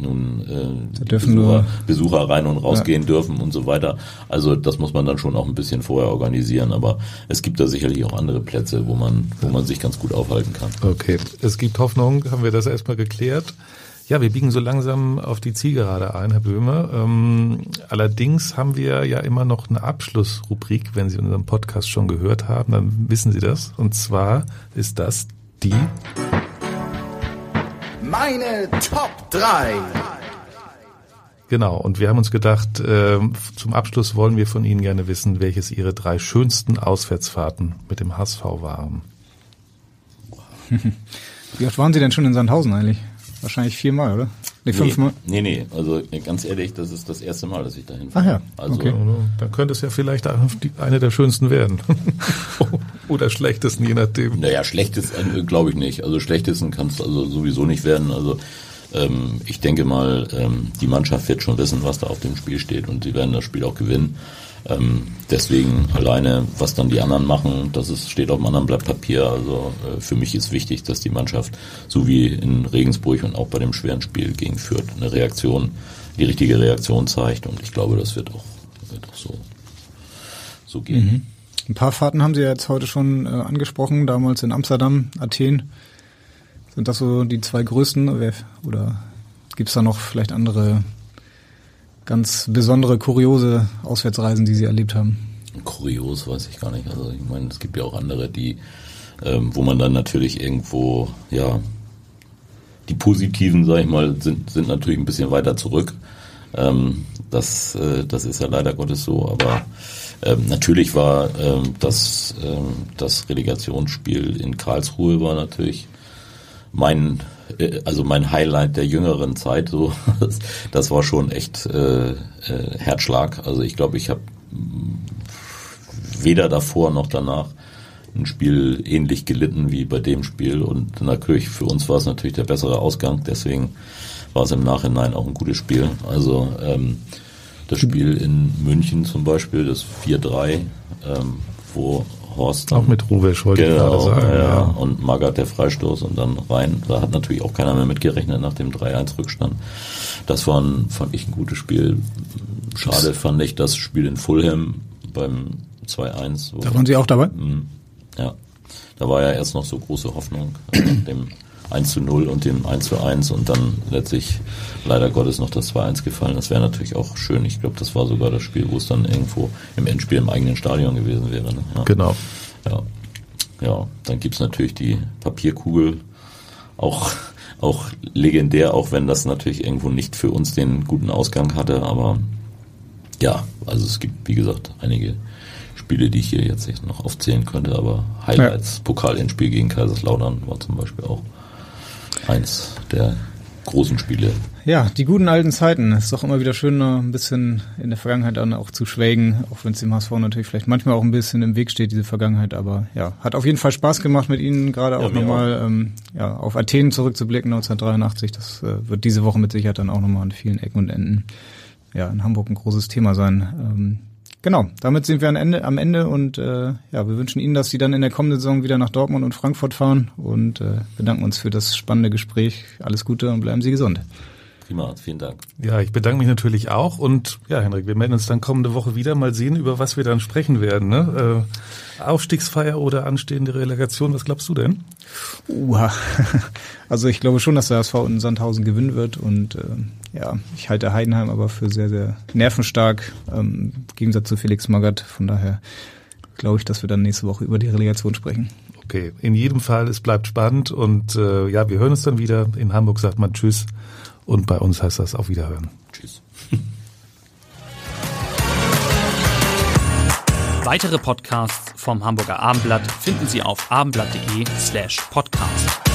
nun äh, Da dürfen Besucher, nur- Besucher rein und rausgehen dürfen und so weiter. Also das muss man dann schon auch ein bisschen vorher organisieren. Aber es gibt da sicherlich auch andere Plätze, wo man, wo man sich ganz gut aufhalten kann. Okay, es gibt Hoffnung, haben wir das erstmal geklärt. Ja, wir biegen so langsam auf die Zielgerade ein, Herr Böhme. Ähm, allerdings haben wir ja immer noch eine Abschlussrubrik. Wenn Sie unseren Podcast schon gehört haben, dann wissen Sie das. Und zwar ist das die Meine Top 3. Genau, und wir haben uns gedacht, ähm, zum Abschluss wollen wir von Ihnen gerne wissen, welches Ihre drei schönsten Auswärtsfahrten mit dem HSV waren. Wie oft waren Sie denn schon in Sandhausen eigentlich? Wahrscheinlich viermal, oder? Nee, fünfmal. Nee, nee, also äh, ganz ehrlich, das ist das erste Mal, dass ich dahin Ach ja, Also, okay. Dann könnte es ja vielleicht eine der schönsten werden. Oder schlechtesten, je nachdem. Naja, schlechtesten äh, glaube ich nicht. Also schlechtesten kann es also sowieso nicht werden. Also ähm, ich denke mal, ähm, die Mannschaft wird schon wissen, was da auf dem Spiel steht und sie werden das Spiel auch gewinnen. Ähm, deswegen alleine, was dann die anderen machen, das ist, steht auf einem anderen Blatt Papier. Also äh, für mich ist wichtig, dass die Mannschaft, so wie in Regensburg und auch bei dem schweren Spiel gegen Fürth, eine Reaktion, die richtige Reaktion zeigt. Und ich glaube, das wird auch, wird auch so, so gehen. Mhm. Ein paar Fahrten haben Sie ja jetzt heute schon äh, angesprochen, damals in Amsterdam, Athen. Sind das so die zwei größten oder gibt es da noch vielleicht andere ganz besondere, kuriose Auswärtsreisen, die Sie erlebt haben? Kurios weiß ich gar nicht. Also ich meine, es gibt ja auch andere, die, ähm, wo man dann natürlich irgendwo, ja, die positiven, sag ich mal, sind, sind natürlich ein bisschen weiter zurück. Ähm, das, äh, das ist ja leider Gottes so, aber ähm, natürlich war ähm, das, ähm, das Relegationsspiel in Karlsruhe war natürlich mein äh, also mein Highlight der jüngeren Zeit so das, war schon echt äh, äh, Herzschlag. Also ich glaube ich habe weder davor noch danach ein Spiel ähnlich gelitten wie bei dem Spiel. Und natürlich für uns war es natürlich der bessere Ausgang. Deswegen war es im Nachhinein auch ein gutes Spiel. Also ähm, das Spiel in München zum Beispiel das 4-3 ähm, wo Horst Auch mit Ruwesch wollte ich genau, gerade sagen, Ja, ja. Und Magath der Freistoß und dann rein. Da hat natürlich auch keiner mehr mitgerechnet nach dem 3-1-Rückstand. Das war ein, fand ich ein gutes Spiel. Schade fand ich das Spiel in Fulham beim 2-1. wo- Da waren Sie auch dabei? Mhm. Ja. Da war ja erst noch so große Hoffnung nach dem 1 zu 0 und dem 1 zu 1 und dann letztlich leider Gottes noch das 2-1 gefallen. Das wäre natürlich auch schön. Ich glaube, das war sogar das Spiel, wo es dann irgendwo im Endspiel im eigenen Stadion gewesen wäre. Ne? Ja. Genau. Ja. Ja, dann gibt's natürlich die Papierkugel. Auch, auch legendär, auch wenn das natürlich irgendwo nicht für uns den guten Ausgang hatte, aber ja, also es gibt, wie gesagt, einige Spiele, die ich hier jetzt nicht noch aufzählen könnte, aber Highlights, Pokal-Endspiel gegen Kaiserslautern war zum Beispiel auch eins der großen Spiele. Ja, die guten alten Zeiten. Es ist doch immer wieder schön, ein bisschen in der Vergangenheit dann auch zu schwelgen, auch wenn es dem HSV natürlich vielleicht manchmal auch ein bisschen im Weg steht, diese Vergangenheit. Aber ja, hat auf jeden Fall Spaß gemacht mit Ihnen, gerade Ja, auch nochmal ähm, ja, auf Athen zurückzublicken, 1983. Das äh, wird diese Woche mit Sicherheit dann auch nochmal an vielen Ecken und Enden ja, in Hamburg ein großes Thema sein. Ähm, genau, damit sind wir am Ende, am Ende und äh, ja, wir wünschen Ihnen, dass Sie dann in der kommenden Saison wieder nach Dortmund und Frankfurt fahren und äh, bedanken uns für das spannende Gespräch. Alles Gute und bleiben Sie gesund. Prima, vielen Dank. Ja, ich bedanke mich natürlich auch und ja, Henrik, wir melden uns dann kommende Woche wieder, mal sehen, über was wir dann sprechen werden. Ne? Äh, Aufstiegsfeier oder anstehende Relegation, was glaubst du denn? Uha. Also ich glaube schon, dass der SV in Sandhausen gewinnen wird und äh, ja, ich halte Heidenheim aber für sehr, sehr nervenstark, ähm, im Gegensatz zu Felix Magath. Von daher glaube ich, dass wir dann nächste Woche über die Relegation sprechen. Okay, in jedem Fall, es bleibt spannend und äh, ja, wir hören uns dann wieder. In Hamburg sagt man Tschüss und bei uns heißt das auf Wiederhören. Tschüss. Weitere Podcasts vom Hamburger Abendblatt finden Sie auf abendblatt.de slash podcast.